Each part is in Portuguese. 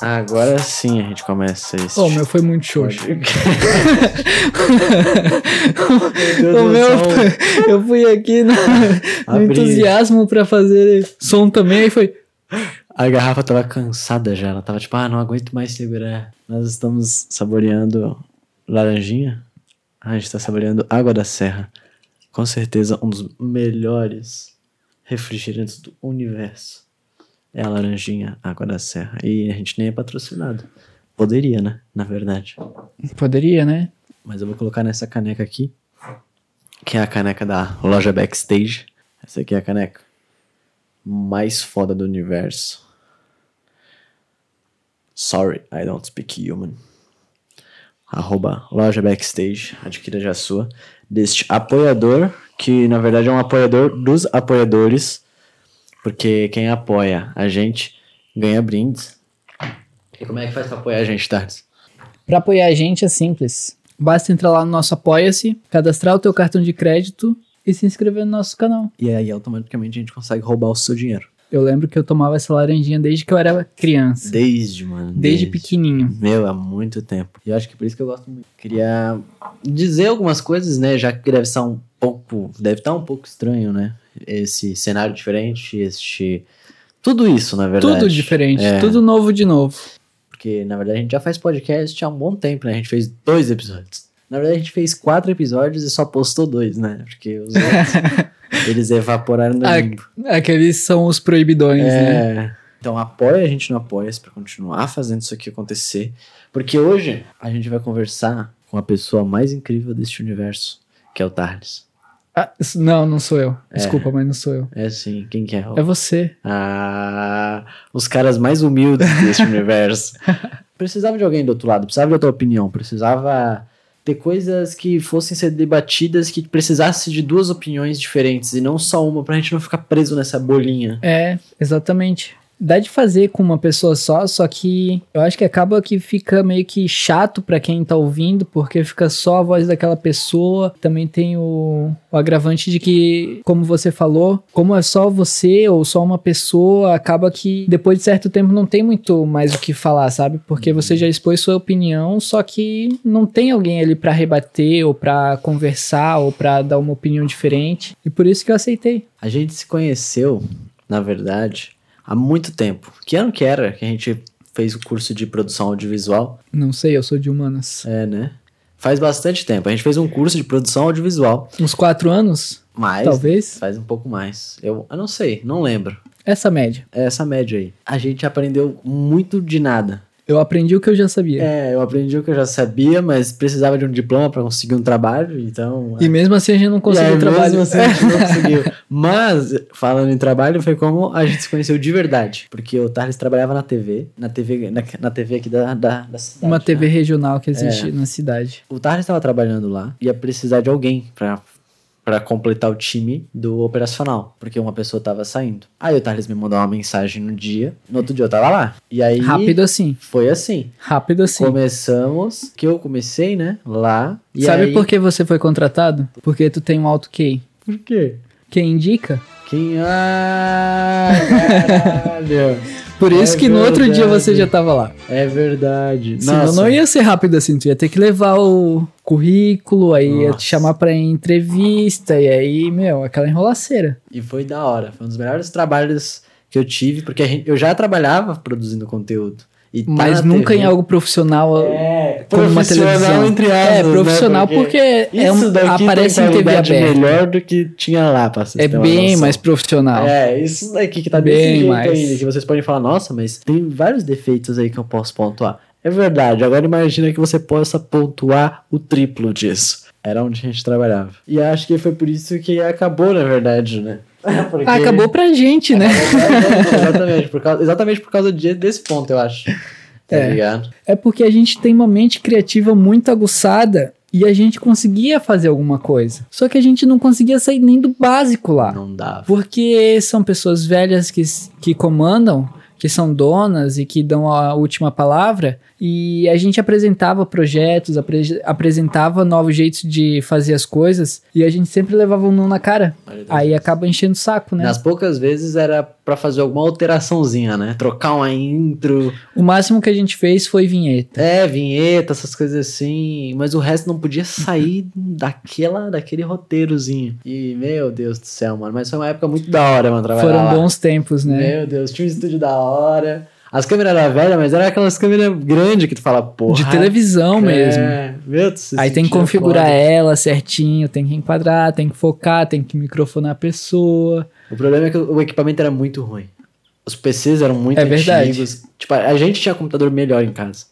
Agora sim a gente começa esse. Ô, o meu foi muito xoxo. O meu, eu fui aqui no, no entusiasmo pra fazer som também, aí foi. A garrafa tava cansada já. Ela tava tipo, ah, não aguento mais segurar. Nós estamos saboreando laranjinha. Ah, a gente tá saboreando água da serra. Com certeza um dos melhores refrigerantes do universo. É a laranjinha água da serra. E a gente nem é patrocinado. Poderia, né? Na verdade. Poderia, né? Mas eu vou colocar nessa caneca aqui. Que é a caneca da loja Backstage. Essa aqui é a caneca mais foda do universo. Sorry, I don't speak human. Arroba loja Backstage. Adquira já a sua. Deste apoiador, que na verdade é um apoiador dos apoiadores. Porque quem apoia a gente ganha brindes. E como é que faz pra apoiar a gente, Tardes? Pra apoiar a gente é simples. Basta entrar lá no nosso Apoia-se, cadastrar o teu cartão de crédito e se inscrever no nosso canal. E aí automaticamente a gente consegue roubar o seu dinheiro. Eu lembro que eu tomava essa laranjinha desde que eu era criança. Desde, mano. Desde pequenininho. Meu, há muito tempo. E eu acho que por isso que eu gosto muito. Queria dizer algumas coisas, né? Já que deve estar um pouco. Deve estar um pouco estranho, né? Esse cenário diferente, este. Tudo isso, na verdade. Tudo diferente, É. tudo novo de novo. Porque, na verdade, a gente já faz podcast há um bom tempo, né? A gente fez dois episódios. Na verdade, a gente fez quatro episódios e só postou dois, né? Porque os outros. eles evaporaram no limbo. Aqueles são os proibidões, né? É. Então apoia a gente no Apoia-se pra continuar fazendo isso aqui acontecer. Porque hoje a gente vai conversar com a pessoa mais incrível deste universo, que é o Tardes. Ah, não, não sou eu. Desculpa, mas não sou eu. É assim, quem que é? É você. Ah, os caras mais humildes deste universo. Precisava de alguém do outro lado, precisava da tua opinião, precisava ter coisas que fossem ser debatidas que precisasse de duas opiniões diferentes e não só uma, pra gente não ficar preso nessa bolinha. É, exatamente. Dá de fazer com uma pessoa só, só que eu acho que acaba que fica meio que chato pra quem tá ouvindo, porque fica só a voz daquela pessoa. Também tem o, o agravante de que, como você falou, como é só você ou só uma pessoa, acaba que depois de certo tempo não tem muito mais o que falar, sabe? Porque você já expôs sua opinião, só que não tem alguém ali pra rebater ou pra conversar ou pra dar uma opinião diferente. E por isso que eu aceitei. A gente se conheceu, na verdade, há muito tempo. Que ano que era que a gente fez o curso de produção audiovisual? Não sei, eu sou de humanas. É, né? Faz bastante tempo. A gente fez um curso de produção audiovisual. Uns quatro anos, Mas talvez. faz um pouco mais. Eu, eu não sei, não lembro. Essa média. É essa média aí. A gente aprendeu muito de nada. Eu aprendi o que eu já sabia. É, eu aprendi o que eu já sabia, mas precisava de um diploma pra conseguir um trabalho, então. E mesmo assim a gente não conseguiu aí, trabalho. mesmo assim, a gente não conseguiu. Mas, falando em trabalho, foi como a gente se conheceu de verdade. Porque o Thales trabalhava na TV, na TV, na, na TV aqui da, da, da cidade. Uma né? TV regional que existe É. na cidade. O Thales estava trabalhando lá, ia precisar de alguém pra, pra completar o time do operacional, porque uma pessoa tava saindo. Aí o Thales me mandou uma mensagem no dia, no outro dia eu tava lá. E aí. Rápido assim. Foi assim. Rápido assim. Começamos, que eu comecei, né? Lá. E Sabe aí- por que você foi contratado? Porque tu tem um alto QI. Por quê? Quem indica? Quem. Ah, caralho! Por isso É que no outro dia verdade. você já tava lá. É verdade. Senão Nossa. não ia ser rápido assim. Tu ia ter que levar o currículo, aí ia Nossa. te chamar pra entrevista, e aí, meu, aquela enrolaceira. E foi da hora. Foi um dos melhores trabalhos que eu tive, porque gente- eu já trabalhava produzindo conteúdo. E tá Mas nunca TV. em algo profissional. É, como uma profissional televisão. entre aspas, É, né? profissional porque é isso um- daqui aparece em TV aberta. melhor do que tinha lá, pra vocês É uma bem mais profissional. É, isso daqui que tá Bem desse jeito mais. ainda, que vocês podem falar, nossa, mas tem vários defeitos aí que eu posso pontuar. É verdade, agora imagina que você possa pontuar o triplo disso. Era onde a gente trabalhava. E acho que foi por isso que acabou, na verdade, né? Porque- Ah, Acabou pra gente, né? exatamente, por causa, exatamente por causa de- desse ponto, eu acho. Tá É. ligado? É porque a gente tem uma mente criativa muito aguçada e a gente conseguia fazer alguma coisa. Só que a gente não conseguia sair nem do básico lá. Não dava. Porque são pessoas velhas que, que comandam, que são donas e que dão a última palavra. E a gente apresentava projetos, apre- apresentava novos jeitos de fazer as coisas e a gente sempre levava um não na cara. Aí acaba enchendo o saco, né? Nas poucas vezes era pra fazer alguma alteraçãozinha, né? Trocar uma intro, O máximo que a gente fez foi vinheta. é, vinheta, essas coisas assim. Mas o resto não podia sair daquela, daquele roteirozinho. E, meu Deus do céu, mano. Mas foi uma época muito da hora, mano, trabalhar Foram lá. bons tempos, né? Meu Deus, tinha um estúdio da hora. As câmeras eram velhas, mas eram aquelas câmeras grandes que tu fala, porra. De televisão mesmo. É, meu Deus, Aí tem que configurar ela certinho, tem que enquadrar, tem que focar, tem que microfonar a pessoa. O problema é que o equipamento era muito ruim. Os PCs eram muito É verdade. antigos. Tipo, a gente tinha computador melhor em casa.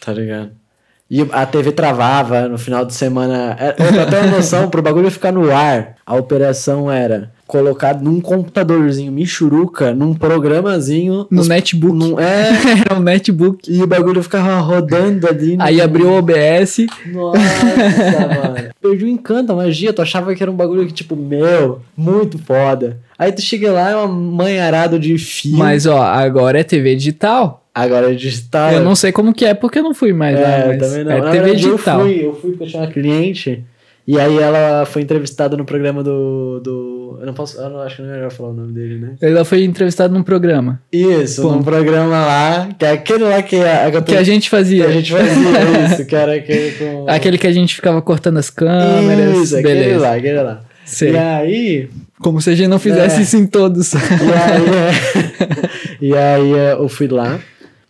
Tá ligado? E a TV travava no final de semana. Pra ter uma noção, pro bagulho ficar no ar, a operação era colocar num computadorzinho michuruca, num programazinho. No os- netbook. num- é, Era um netbook. e o bagulho ficava rodando ali. no- Aí abriu o OBS. Nossa, mano. Perdi o encanto, a magia. Tu achava que era um bagulho que, tipo, meu, muito foda. Aí tu chega lá, é uma manharada de fio. Mas ó, agora é TV digital. Agora é digital. Eu não sei como que é porque eu não fui mais é, lá, eu mas também não. é Na TV verdade, digital. Eu fui, eu fui porque eu tinha uma cliente. E aí ela foi entrevistada no programa do. do eu não posso. Eu não, acho que não é melhor falar o nome dele, né? Ela foi entrevistada num programa Isso, Pô. num programa lá, que é aquele lá que a, a, que a gente que fazia. a gente fazia isso, que era aquele com. Aquele que a gente ficava cortando as câmeras. Isso, aquele beleza. lá, aquele lá. Sei. E aí, Como se a gente não fizesse É. isso em todos. E aí, é, e aí é, eu fui lá.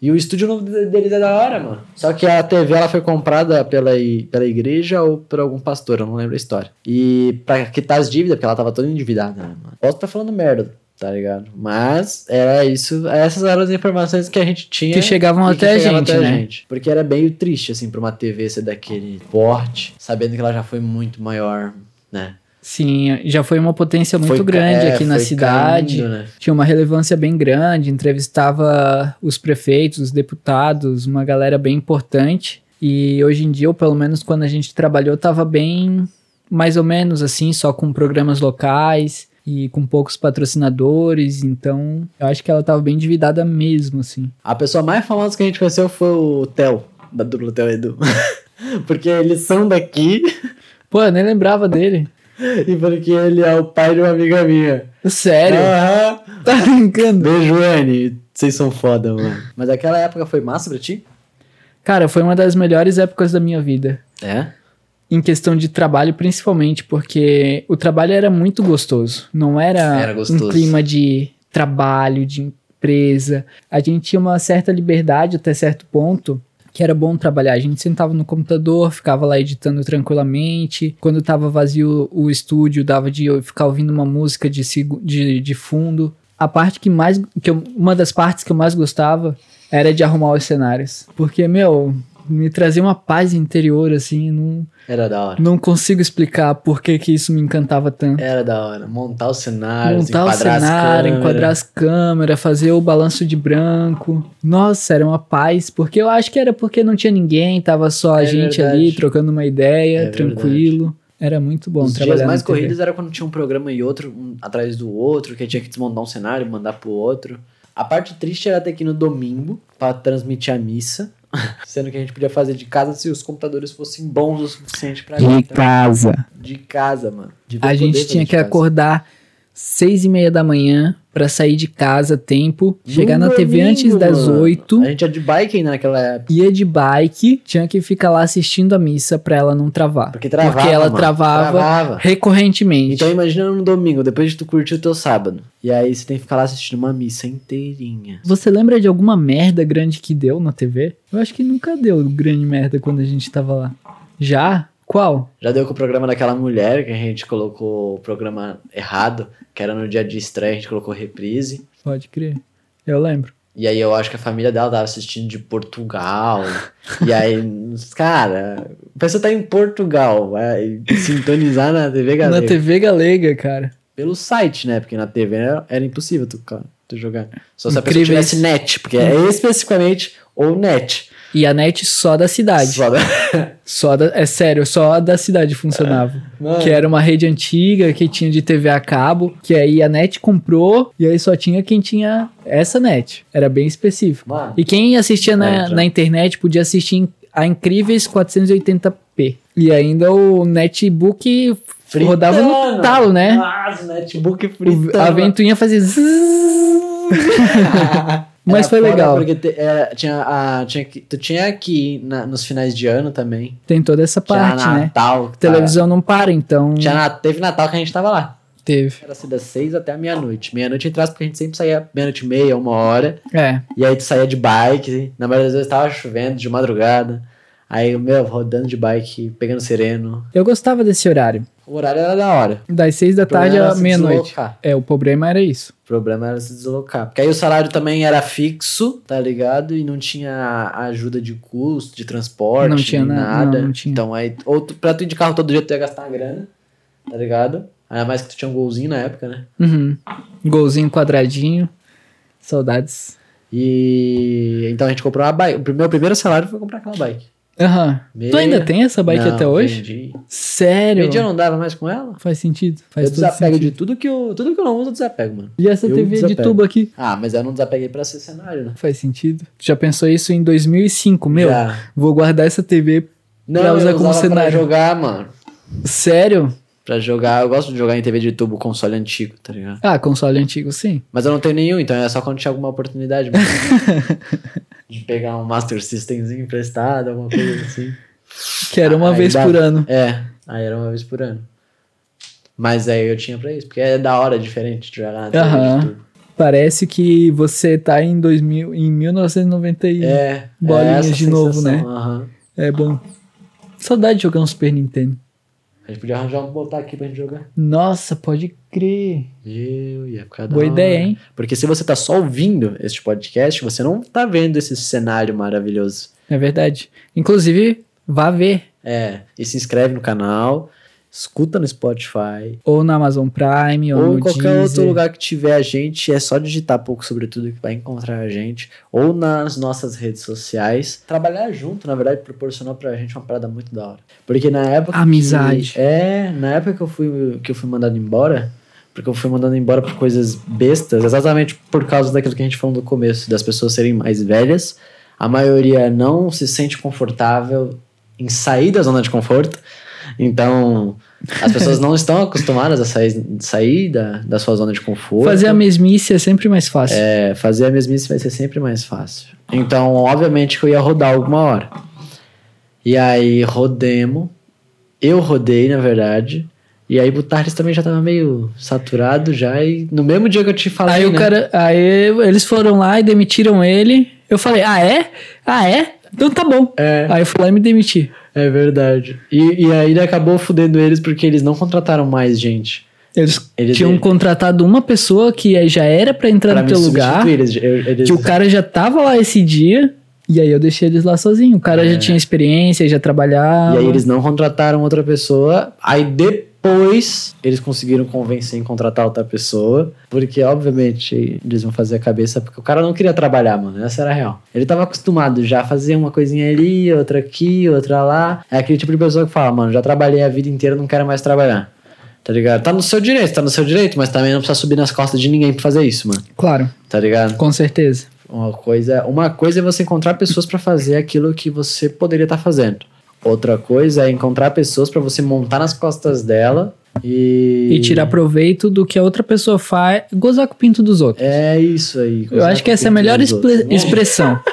E o estúdio novo de- deles é da hora, mano. Só que a TV ela foi comprada pela, pela igreja ou por algum pastor, eu não lembro a história. E pra quitar as dívidas, porque ela tava toda endividada, né, mano? Posso estar falando merda, tá ligado? Mas era isso, essas eram as informações que a gente tinha. Que chegavam e que até a gente, até né? gente. Porque era meio triste, assim, pra uma TV ser daquele porte, sabendo que ela já foi muito maior, né? Sim, já foi uma potência muito Foi grande é, aqui na cidade. caindo, né? Tinha uma relevância bem grande, entrevistava os prefeitos, os deputados, uma galera bem importante. E hoje em dia, ou pelo menos quando a gente trabalhou, tava bem mais ou menos assim, só com programas locais e com poucos patrocinadores. Então, eu acho que ela tava bem endividada mesmo, assim. A pessoa mais famosa que a gente conheceu foi o Theo, da dupla Theo Edu. porque eles são daqui Pô, eu nem lembrava dele. E porque ele é o pai de uma amiga minha. Sério? Aham. Tá brincando? Beijo, Anne. Vocês são foda, mano. Mas aquela época foi massa pra ti? Cara, foi uma das melhores épocas da minha vida. É? Em questão de trabalho, principalmente, porque o trabalho era muito gostoso. Não era, Era gostoso. um clima de trabalho, de empresa. A gente tinha uma certa liberdade até certo ponto. Que era bom trabalhar. A gente sentava no computador, ficava lá editando tranquilamente. Quando tava vazio o estúdio, dava de ficar ouvindo uma música de, de, de fundo. A parte que mais. Que eu- uma das partes que eu mais gostava era de arrumar os cenários. Porque, meu, me trazia uma paz interior, assim. Não, Era da hora. não consigo explicar por que, que isso me encantava tanto. Era da hora. Montar os cenários, Montar o enquadrar as cenário, câmeras. enquadrar as câmeras, fazer o balanço de branco. Nossa, era uma paz. Porque eu acho que era porque não tinha ninguém, tava só a É gente verdade. ali trocando uma ideia, É tranquilo. Era muito bom Os trabalhar dias mais corridos era quando tinha um programa e outro um atrás do outro, que tinha que desmontar um cenário mandar pro outro. A parte triste era ter que ir no domingo pra transmitir a missa. Sendo que a gente podia fazer de casa se os computadores fossem bons o suficiente pra gente. tá? casa. De casa, mano. Devia A gente tinha de que casa. acordar seis e meia da manhã pra sair de casa tempo, chegar na TV antes das oito. A gente ia de bike ainda naquela época. ia de bike, tinha que ficar lá assistindo a missa pra ela não travar. Porque travava. Porque ela mano. travava, Travava. recorrentemente. Então imagina no domingo, depois de tu curtir o teu sábado. E aí você tem que ficar lá assistindo uma missa inteirinha. Você lembra de alguma merda grande que deu na TV? Eu acho que nunca deu grande merda quando a gente tava lá. Já? Qual? Já deu com o programa daquela mulher que a gente colocou o programa errado, que era no dia de estreia, a gente colocou reprise. Pode crer. Eu lembro. E aí eu acho que a família dela tava assistindo de Portugal. e aí, cara, a pessoa tá em Portugal, vai sintonizar na TV Galega. Na TV Galega, cara. Pelo site, né? Porque na TV era, era impossível tu, cara, tu jogar. Só se a pessoa tivesse net, porque é especificamente ou net. E a net só da cidade. Só da- Só da, é sério, só da cidade funcionava. Mano. Que era uma rede antiga que tinha de TV a cabo, que aí a net comprou e aí só tinha quem tinha essa net. Era bem específico. Mano. E quem assistia É, na, na internet podia assistir a incríveis 480p. E ainda o netbook rodava no talo, né? Nossa, netbook O- fritando. a ventoinha fazia. Mas foi legal. Porque te- era- tinha, a, tinha que, tu tinha que ir na- nos finais de ano também. Tem toda essa parte, tinha né? Natal. que Televisão não para, então. Tinha, teve Natal que a gente tava lá. Teve. Era assim das seis até a meia-noite. Meia-noite entrasse porque a gente sempre saía meia-noite e meia, uma hora. É. E aí tu saía de bike. Na maioria das vezes tava chovendo de madrugada. Aí, meu, rodando de bike, pegando sereno. Eu gostava desse horário. O horário era da hora. Das seis da tarde era à meia-noite. É, o problema era isso. O problema era se deslocar. Porque aí o salário também era fixo, tá ligado? E não tinha ajuda de custo, de transporte, Não tinha nem na- nada. não, não tinha. Então aí, ou tu, pra tu ir de carro todo dia, tu ia gastar uma grana, tá ligado? Ainda mais que tu tinha um golzinho na época, né? Uhum. Golzinho quadradinho. Saudades. E então a gente comprou uma bike. O meu primeiro salário foi comprar aquela bike. Aham. Meia- Tu ainda tem essa bike Não, até hoje? Vendi. Sério? Vendi eu não dava mais com ela? Faz sentido. Faz eu desapego sentido. de tudo que eu. Tudo que eu não uso, eu desapego, mano. E essa eu TV de desapego. tubo aqui? Ah, mas eu não desapeguei pra ser cenário, né? Faz sentido. Tu já pensou isso em 2005? Meu, Já. vou guardar essa TV. Não, Pra usar eu como cenário. Pra jogar, mano. Sério? Pra jogar, eu gosto de jogar em TV de tubo, console antigo, tá ligado? Ah, console antigo, sim. Mas eu não tenho nenhum, então é só quando tinha alguma oportunidade. de pegar um Master Systemzinho emprestado, alguma coisa assim. Que era uma Aí vez por ano. É, aí era uma vez por ano. Mas aí eu tinha pra isso, porque é da hora diferente de jogar na tubo. Parece que você tá em 2000, em 1990 e... É, Bolinhas é de novo, sensação, né? aham. É bom. Saudade de jogar um Super Nintendo. A gente podia arranjar um botar aqui pra gente jogar. Nossa, pode crer. Eu ia ficar da Boa hora. ideia, hein? Porque se você tá só ouvindo este podcast, você não tá vendo esse cenário maravilhoso. É verdade. Inclusive, vá ver. É, e se inscreve no canal, escuta no Spotify, Ou na Amazon Prime, ou, ou, em qualquer Deezer. outro lugar que tiver a gente, é só digitar pouco sobre tudo que vai encontrar a gente, ou nas nossas redes sociais. Trabalhar junto, na verdade, proporcionou pra gente uma parada muito da hora. Porque na época. que- Amizade. é, na época que eu fui, que eu fui mandado embora. Porque eu fui mandado embora por coisas bestas, exatamente por causa daquilo que a gente falou no começo, das pessoas serem mais velhas. A maioria não se sente confortável em sair da zona de conforto. Então, as pessoas não estão acostumadas a sair, sair da, da sua zona de conforto. Fazer a mesmice é sempre mais fácil. É, fazer a mesmice vai ser sempre mais fácil. Então, obviamente que eu ia rodar alguma hora. E aí, rodemos. Eu rodei, na verdade. E aí, o Tarles também já tava meio saturado já. E no mesmo dia que eu te falei, Aí o né? cara. Aí eles foram lá e demitiram ele. Eu falei, ah, é? Ah, é? Então tá bom. É. Aí eu fui lá e me demiti. É verdade. E, e aí ele acabou fudendo eles porque eles não contrataram mais gente. Eles, Eles- tinham contratado uma pessoa que já era pra entrar Pra no teu lugar. Eles, eles- Que o cara já tava lá esse dia. E aí eu deixei eles lá sozinho. O cara É. já tinha experiência, já trabalhava. E aí eles não contrataram outra pessoa. Aí depois eles conseguiram convencer em contratar outra pessoa. Porque, obviamente, eles vão fazer a cabeça. Porque o cara não queria trabalhar, mano. Essa era a real. Ele tava acostumado já a fazer uma coisinha ali, outra aqui, outra lá. É aquele tipo de pessoa que fala, mano, já trabalhei a vida inteira, não quero mais trabalhar. Tá ligado? Tá no seu direito, tá no seu direito, mas também não precisa subir nas costas de ninguém pra fazer isso, mano. Claro, Tá ligado? com certeza. Uma coisa, uma coisa é você encontrar pessoas pra fazer aquilo que você poderia estar fazendo. Outra coisa é encontrar pessoas pra você montar nas costas dela e E tirar proveito do que a outra pessoa faz, gozar com o pinto dos outros. É isso aí. Eu acho que essa é a melhor expre- expressão.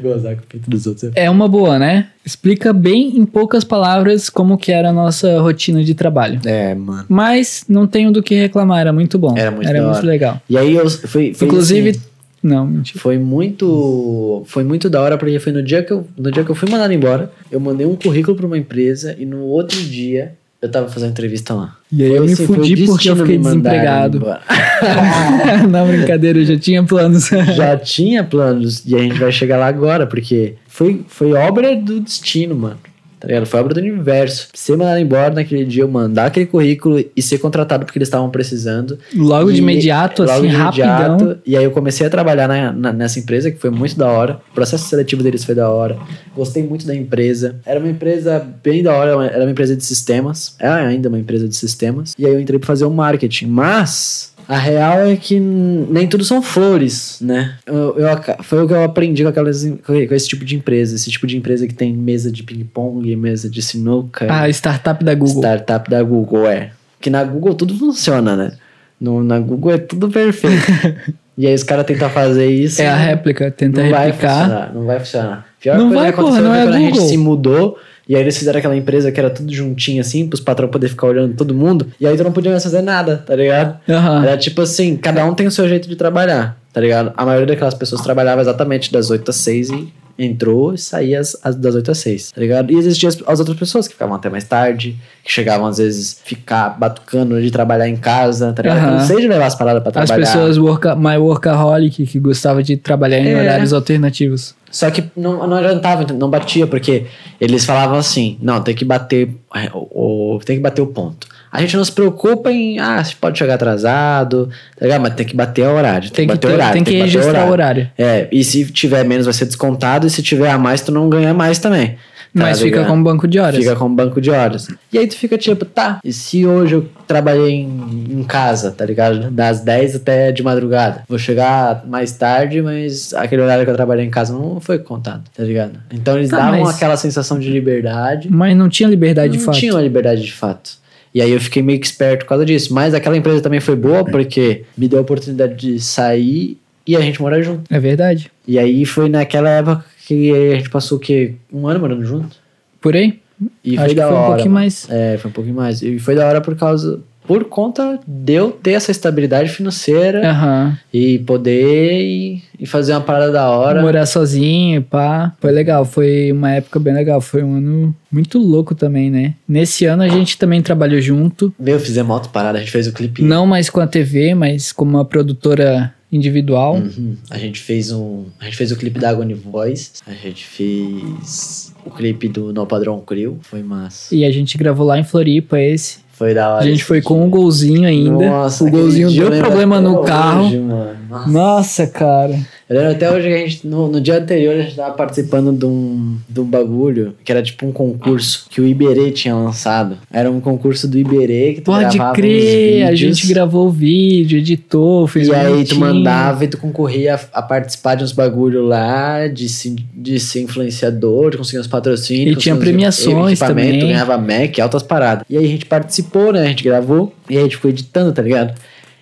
Gozar com o pinto dos outros. É uma boa, né? Explica bem em poucas palavras como que era a nossa rotina de trabalho. É, mano. Mas não tenho do que reclamar, era muito bom. Era muito era muito legal. E aí eu foi Inclusive, assim, não, mentira. foi muito foi muito da hora porque foi no dia que eu no dia que eu fui mandado embora, eu mandei um currículo pra uma empresa e no outro dia eu tava fazendo entrevista lá. E aí Foi eu me assim, fudi porque eu fiquei desempregado. não, brincadeira, eu já tinha planos. já tinha planos e a gente vai chegar lá agora, porque foi, foi obra do destino, mano. Tá ligado? Foi obra do universo. Ser mandado embora naquele dia, eu mandar aquele currículo e ser contratado porque eles estavam precisando. Logo de E- imediato, logo assim, de rapidão. imediato. E aí eu comecei a trabalhar na- na- nessa empresa, que foi muito da hora. O processo seletivo deles foi da hora. Gostei muito da empresa. Era uma empresa bem da hora, era uma empresa de sistemas. É ainda uma empresa de sistemas. E aí eu entrei pra fazer o marketing. Mas A real é que nem tudo são flores, né? Eu, eu foi o que eu aprendi com, aquelas, com esse tipo de empresa. Esse tipo de empresa que tem mesa de ping-pong, mesa de sinuca. A startup da Google. Startup da Google, é. Que na Google tudo funciona, né? No, na Google é tudo perfeito. e aí os caras tentam fazer isso. É a réplica, tenta não vai replicar. funcionar, não vai funcionar. Pior Não coisa vai, que aconteceu porra, não é quando a gente Google. se mudou. E aí eles fizeram aquela empresa que era tudo juntinho assim, pros patrão poder ficar olhando todo mundo. E aí tu não podia mais fazer nada, tá ligado? Aham. Era tipo assim, cada um tem o seu jeito de trabalhar, tá ligado? A maioria daquelas pessoas trabalhava exatamente das 8 às 6 e entrou e saía às, às- das 8 às 6, tá ligado? E existiam as, as outras pessoas que ficavam até mais tarde, que chegavam às vezes ficar batucando de trabalhar em casa, tá ligado? Aham. Não sei de levar as paradas pra As trabalhar. pessoas worka, my workaholic que gostava de trabalhar em É. horários alternativos. Só que não, não adiantava, não batia, porque eles falavam assim, não, tem que bater é, o, o- tem que bater o ponto. A gente não se preocupa em, ah, você pode chegar atrasado, tá ligado? Mas tem que bater o horário, Tem tem, que, que bater ter- o horário. tem que bater registrar o horário. É, e se tiver menos vai ser descontado, e se tiver a mais, tu não ganha mais também. tá Mas fica ligado? como banco de horas. Fica com banco de horas. E aí tu fica tipo, tá, e se hoje eu trabalhei em, em casa, tá ligado? Das 10 até de madrugada. Vou chegar mais tarde, mas aquele horário que eu trabalhei em casa não foi contado, tá ligado? Então eles Tá, davam mas- aquela sensação de liberdade. Mas não tinha liberdade de não fato. tinha uma liberdade de fato. E aí eu fiquei meio que esperto por causa disso. Mas aquela empresa também foi boa porque me deu a oportunidade de sair e a gente morar junto. É verdade. E aí foi naquela época que a gente passou o quê? Um ano morando junto? Por aí? E Acho que da foi um hora, pouquinho mais. É, foi um pouquinho mais. E foi da hora por causa. Por conta de eu ter essa estabilidade financeira Aham. e poder e, e fazer uma parada da hora. Morar sozinho, pá. Foi legal. Foi uma época bem legal. Foi um ano muito louco também, né? Nesse ano a gente também trabalhou junto. Meu, fizemos moto parada, a gente fez o clipe. Não mais com a TV, mas como uma produtora individual. Uhum. A gente fez um. A gente fez o clipe da Agony Voice. A gente fez o clipe do No Padrão Crew. Foi massa. E a gente gravou lá em Floripa esse. Foi da hora. A gente foi com um golzinho ainda. Nossa, o golzinho deu problema no carro. hoje. Nossa. Nossa, cara. Eu lembro até hoje que a gente, no, no dia anterior, a gente tava participando de um, de um bagulho que era tipo um concurso que o Iberê tinha lançado. Era um concurso do Iberê que tu Pode crer, a gente gravou o vídeo, editou, fez E aí tu bonitinho. mandava e tu concorria a, a participar de uns bagulho lá, de, se, de ser influenciador, de conseguir uns patrocínios. E tinha premiações equipamento, também. ganhava Mac, altas paradas. E aí a gente participou, né? A gente gravou e aí a gente foi editando, tá ligado?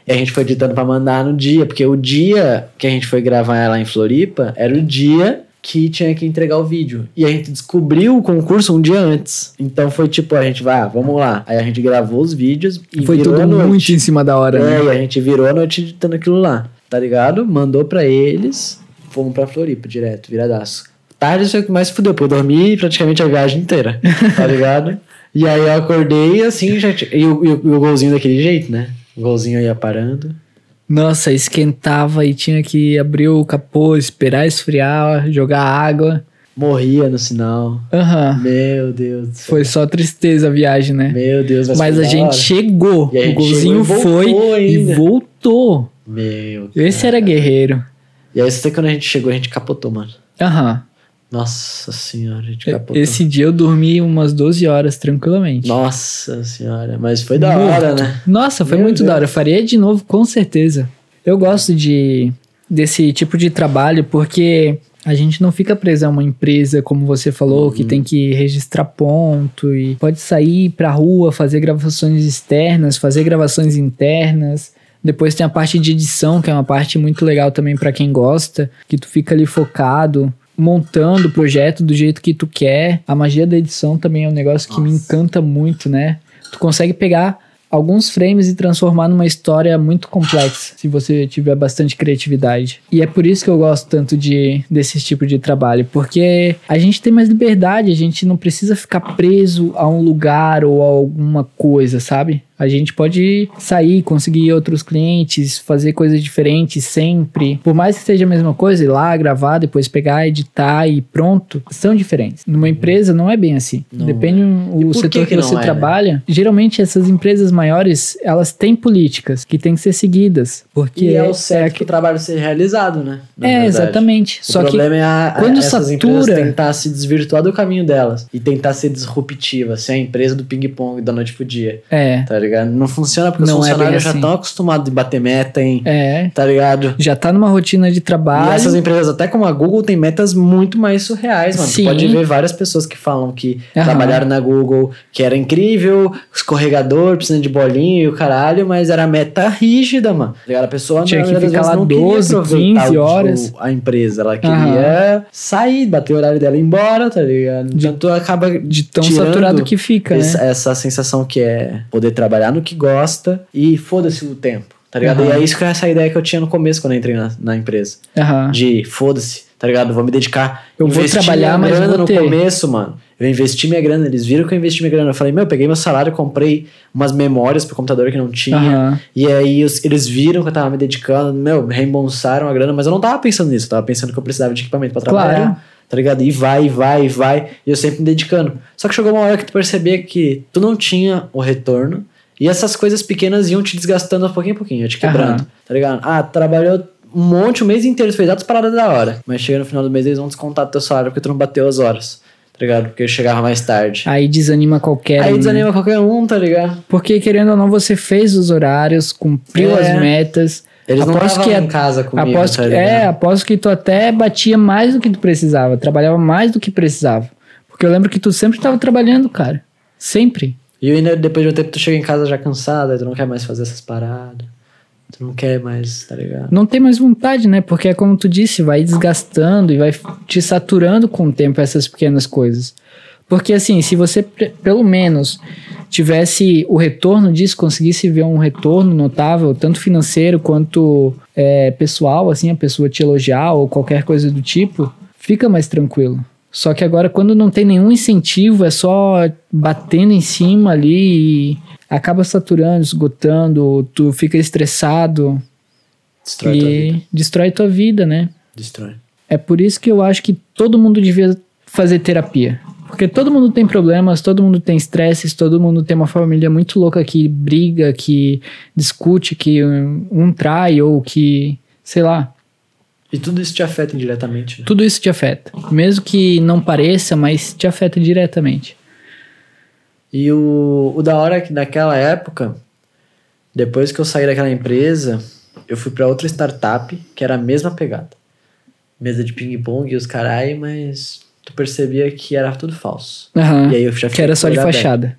E a gente foi editando pra mandar no dia, porque o dia que a gente foi gravar lá em Floripa era o dia que tinha que entregar o vídeo. E a gente descobriu o concurso um dia antes. Então foi tipo, a gente vai, ah, vamos lá. Aí a gente gravou os vídeos e Foi tudo muito em cima da hora, né? É, e a gente virou a noite editando aquilo lá, tá ligado? Mandou pra eles, fomos pra Floripa direto, viradaço. Tarde foi o que mais fudeu, porque eu dormi praticamente a viagem inteira, tá ligado? E aí eu acordei assim, já e o- e o golzinho daquele jeito, né? O golzinho ia parando. Nossa, esquentava e tinha que abrir o capô, esperar esfriar, jogar água. Morria no sinal. Aham. Meu Deus do céu. Foi só tristeza a viagem, né? Meu Deus, Mas foi a gente hora. chegou. A o gente golzinho chegou foi voltou e ainda. voltou. Meu Esse era guerreiro. E aí, você quando a gente chegou, a gente capotou, mano. Aham. Nossa senhora, gente capotou. Esse dia eu dormi umas 12 horas tranquilamente. Nossa senhora, mas foi da Morto. hora, né? Nossa, foi Meu muito Deus. da hora. Eu faria de novo, com certeza. Eu gosto de desse tipo de trabalho porque a gente não fica preso a uma empresa, como você falou, Uhum. que tem que registrar ponto e pode sair pra rua, fazer gravações externas, fazer gravações internas. Depois tem a parte de edição, que é uma parte muito legal também pra quem gosta, que tu fica ali focado, montando o projeto do jeito que tu quer. A magia da edição também é um negócio que me Nossa. encanta muito, né? Tu consegue pegar alguns frames e transformar numa história muito complexa, se você tiver bastante criatividade. E é por isso que eu gosto tanto de desse tipo de trabalho, porque a gente tem mais liberdade, a gente não precisa ficar preso a um lugar ou a alguma coisa, sabe? A gente pode sair, conseguir outros clientes, fazer coisas diferentes sempre. Por mais que seja a mesma coisa, ir lá, gravar, depois pegar, editar e pronto, são diferentes. Numa empresa não é bem assim. Não Depende é. o por setor que que, que você é, né? trabalha. Geralmente essas empresas maiores, elas têm políticas que têm que ser seguidas, porque E é o certo aqui- que o trabalho ser realizado, né? Na é, verdade. exatamente. O Só que problema é a, a- quando essas satura- empresas tentar se desvirtuar do caminho delas e tentar ser disruptiva, ser a empresa do ping-pong da noite pro dia, é, tá ligado? Não funciona porque Não os é funcionários já assim. estão acostumados a bater meta em. É. Tá ligado? Já tá numa rotina de E trabalho. essas empresas, até como a Google, tem metas muito mais surreais, mano. Sim. Tu pode ver várias pessoas que falam que Aham. trabalharam na Google, que era incrível, escorregador, precisando de bolinha e o caralho, mas era meta rígida, mano. Tá? A pessoa Tinha que ficar lá não queria 12, aproveitar 15 o- horas. o- a empresa. Ela queria sair, bater o horário dela e ir embora, tá ligado? De- Então tu acaba de tão saturado que fica, essa, né? essa sensação que é poder trabalhar no que gosta e foda-se o tempo, tá ligado? Aham. E é isso que é essa ideia que eu tinha no começo quando eu entrei na, na empresa. Aham. De foda-se, tá ligado? Vou me dedicar. Eu vou trabalhar, minha mas grana no começo, mano. Eu investi minha grana, eles viram que eu investi minha grana. Eu falei, meu, eu peguei meu salário, comprei umas memórias pro computador que não tinha. Aham. E aí os- eles viram que eu tava me dedicando, meu, reembolsaram a grana, mas eu não tava pensando nisso, eu tava pensando que eu precisava de equipamento pra trabalhar. Claro. Tá ligado? E vai, vai, vai. E eu sempre me dedicando. Só que chegou uma hora que tu percebia que tu não tinha o retorno. E essas coisas pequenas iam te desgastando a pouquinho a pouquinho, ia te quebrando. Aham. Tá ligado? Ah, trabalhou um monte, o mês inteiro, fez altas paradas da hora. Mas chega no final do mês, eles vão descontar teu salário porque tu não bateu as horas. Tá ligado? Porque eu chegava mais tarde. Aí desanima qualquer Aí um. desanima qualquer um, tá ligado? Porque, querendo ou não, você fez os horários, cumpriu É. as metas. Eles não Aposto estavam que em casa comigo, aposto, tá é, aposto que tu até batia mais do que tu precisava, trabalhava mais do que precisava. Porque eu lembro que tu sempre estava trabalhando, cara. Sempre. E ainda depois de um tempo tu chega em casa já cansado, tu não quer mais fazer essas paradas. Tu não quer mais, tá ligado? Não tem mais vontade, né? Porque é como tu disse, vai desgastando e vai te saturando com o tempo essas pequenas coisas. Porque assim, se você pelo menos tivesse o retorno disso, conseguisse ver um retorno notável, tanto financeiro quanto é, pessoal, assim, a pessoa te elogiar ou qualquer coisa do tipo, fica mais tranquilo. Só que agora, quando não tem nenhum incentivo, é só batendo em cima ali e acaba saturando, esgotando, tu fica estressado Destrói tua vida. e destrói tua vida, né? Destrói. É por isso que eu acho que todo mundo devia fazer terapia. Porque todo mundo tem problemas, todo mundo tem estresses, todo mundo tem uma família muito louca que briga, que discute, que um, um trai ou que, sei lá, E tudo isso te afeta indiretamente, né? tudo isso te afeta. Mesmo que não pareça, mas te afeta diretamente. E o, o da hora é que naquela época, depois que eu saí daquela empresa, eu fui pra outra startup que era a mesma pegada. Mesa de ping-pong e os carai, mas tu percebia que era tudo falso. Aham. E aí eu já Que fiquei era com só de olho aberto. fachada.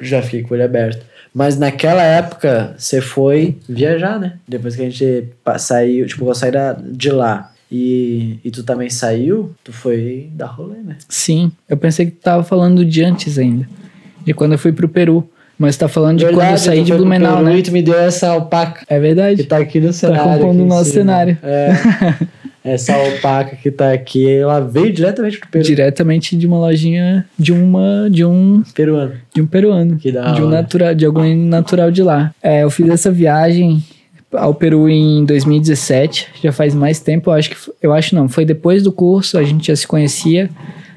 Já fiquei com o olho aberto. Mas naquela época, você foi viajar, né? Depois que a gente saiu, tipo, eu saí da, de lá e, e tu também saiu, tu foi dar rolê, né? Sim, eu pensei que tu tava falando de antes ainda. De quando eu fui pro Peru. Mas tá falando de quando eu Verdade, saí de Blumenau, Peru né? E tu me deu essa alpaca É que verdade. tá aqui no cenário. compondo aqui o nosso cima. cenário. É, essa alpaca que tá aqui, ela veio diretamente do Peru. Diretamente de uma lojinha de uma de um Peruano. de um peruano, Que da de um natural, de algum natural de lá. É, eu fiz essa viagem ao Peru em 2017, já faz mais tempo, eu acho que eu acho não, foi depois do curso, a gente já se conhecia,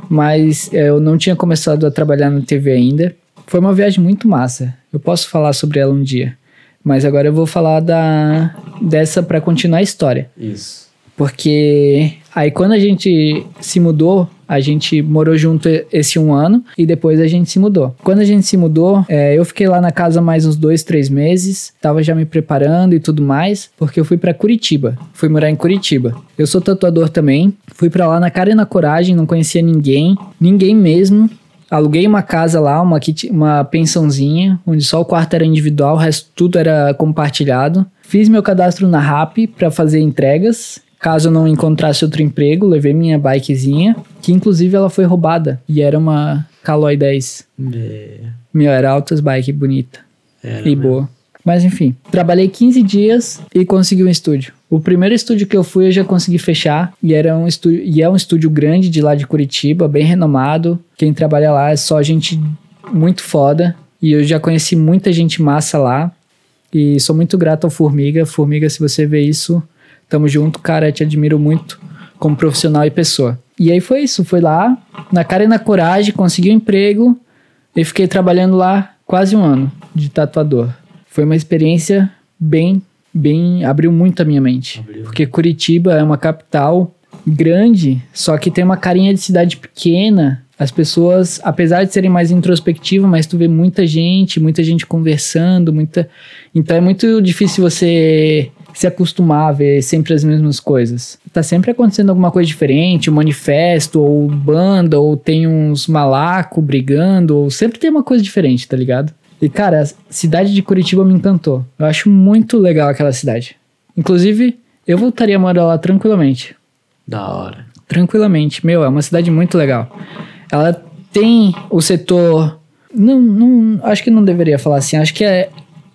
mas é, eu não tinha começado a trabalhar na TV ainda. Foi uma viagem muito massa. Eu posso falar sobre ela um dia, mas agora eu vou falar da dessa para continuar a história. Isso. Porque aí quando a gente se mudou, a gente morou junto esse um ano e depois a gente se mudou. Quando a gente se mudou, é, eu fiquei lá na casa mais uns dois, três meses, tava já me preparando e tudo mais, porque eu fui pra Curitiba, fui morar em Curitiba. Eu sou tatuador também, fui pra lá na cara e na coragem, não conhecia ninguém, ninguém mesmo. Aluguei uma casa lá, uma, kit- uma pensãozinha, onde só o quarto era individual, o resto tudo era compartilhado. Fiz meu cadastro na RAP para fazer entregas. Caso eu não encontrasse outro emprego, levei minha bikezinha, que inclusive ela foi roubada. E era uma Caloi 10. É, Meu, era altas bike bonita era e mesmo. boa. Mas enfim, trabalhei 15 dias e consegui um estúdio. O primeiro estúdio que eu fui eu já consegui fechar e era um estúdio e é um estúdio grande de lá de Curitiba, bem renomado. Quem trabalha lá é só gente muito foda e eu já conheci muita gente massa lá e sou muito grato ao Formiga. Formiga, se você vê isso, tamo junto, cara, te admiro muito como profissional e pessoa. E aí foi isso, foi lá, na cara e na coragem, consegui um emprego e fiquei trabalhando lá quase um ano de tatuador. Foi uma experiência bem, bem, abriu muito a minha mente. Abriu. Porque Curitiba é uma capital grande, só que tem uma carinha de cidade pequena As pessoas, apesar de serem mais introspectivas, mas tu vê muita gente, muita gente conversando, muita. Então é muito difícil você se acostumar a ver sempre as mesmas coisas. Tá sempre acontecendo alguma coisa diferente, um manifesto, ou banda, ou tem uns malaco brigando, ou sempre tem uma coisa diferente, tá ligado? E cara, a cidade de Curitiba me encantou. Eu acho muito legal aquela cidade. Inclusive, eu voltaria a morar lá tranquilamente. Da hora. Tranquilamente. Meu, é uma cidade muito legal. Ela tem o setor. Não, não, acho que não deveria falar assim. Acho que é,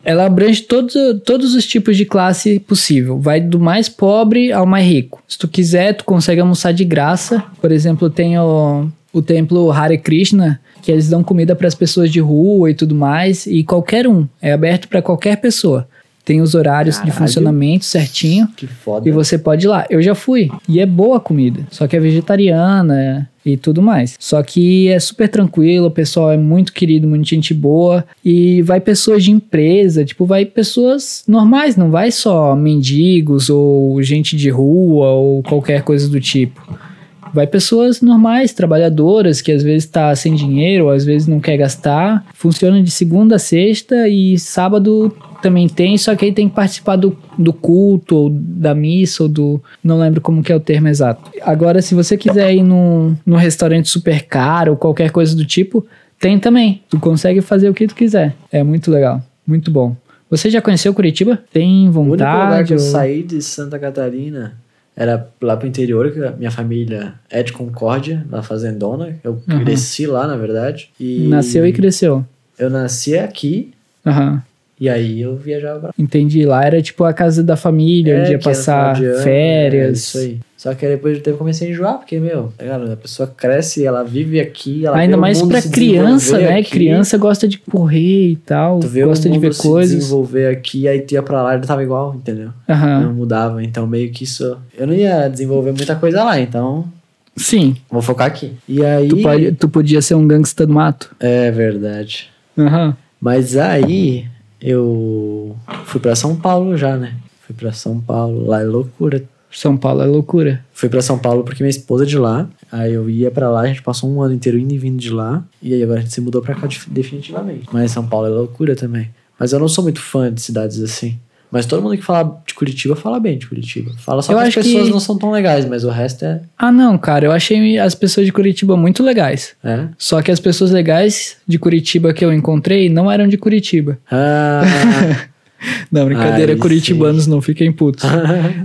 ela abrange todos, todos os tipos de classe possível. Vai do mais pobre ao mais rico. Se tu quiser, tu consegue almoçar de graça. Por exemplo, tem o, o templo Hare Krishna, que eles dão comida para as pessoas de rua e tudo mais. E qualquer um. É aberto para qualquer pessoa. Tem os horários de Caralho. funcionamento certinho. Que foda. E você pode ir lá. Eu já fui. E é boa a comida. Só que é vegetariana e tudo mais. Só que é super tranquilo, o pessoal é muito querido, muita gente boa. E vai pessoas de empresa, tipo, vai pessoas normais, não vai só mendigos ou gente de rua ou qualquer coisa do tipo. Vai pessoas normais, trabalhadoras, que às vezes tá sem dinheiro, ou às vezes não quer gastar. Funciona de segunda a sexta e sábado também tem, só que aí tem que participar do, do culto, ou da missa, ou do. Não lembro como que é o termo exato. Agora, se você quiser ir num, num restaurante super caro, ou qualquer coisa do tipo, tem também. Tu consegue fazer o que tu quiser. É muito legal, muito bom. Você já conheceu Curitiba? Tem O único lugar vontade? que eu ou- saí de Santa Catarina era lá pro interior, que a minha família é de Concórdia, na Fazendona. Eu Uhum. cresci lá, na verdade. E Nasceu e cresceu. Eu nasci aqui, Aham. E aí eu viajava pra Entendi. Lá era tipo a casa da família, onde ia É, que era passar de ano, férias. É isso aí. Só que aí depois de tempo eu comecei a enjoar, porque, meu, tá a pessoa cresce, ela vive aqui, ela Ainda mais pra criança, né? aqui. Criança gosta de correr e tal, Tu vê gosta o de mundo ver se coisas. desenvolver aqui, aí tu ia pra lá e tava igual, entendeu? Aham. Não mudava, então meio que isso... Eu não ia desenvolver muita coisa lá, então Sim. vou focar aqui. E aí... Tu, pode, tu podia ser um gangsta do mato. É verdade. Aham. Mas aí eu fui pra São Paulo já, né? Fui pra São Paulo, lá é loucura. São Paulo é loucura. Fui pra São Paulo porque minha esposa é de lá. Aí eu ia pra lá, a gente passou um ano inteiro indo e vindo de lá. E aí agora a gente se mudou pra cá def- definitivamente. Mas São Paulo é loucura também. Mas eu não sou muito fã de cidades assim. Mas todo mundo que fala de Curitiba fala bem de Curitiba. Fala só Eu que as pessoas que- não são tão legais, mas o resto é. Ah, não, cara. Eu achei as pessoas de Curitiba muito legais. é. Só que as pessoas legais de Curitiba que eu encontrei não eram de Curitiba. Ah, Não, brincadeira, Ai, curitibanos não fiquem putos.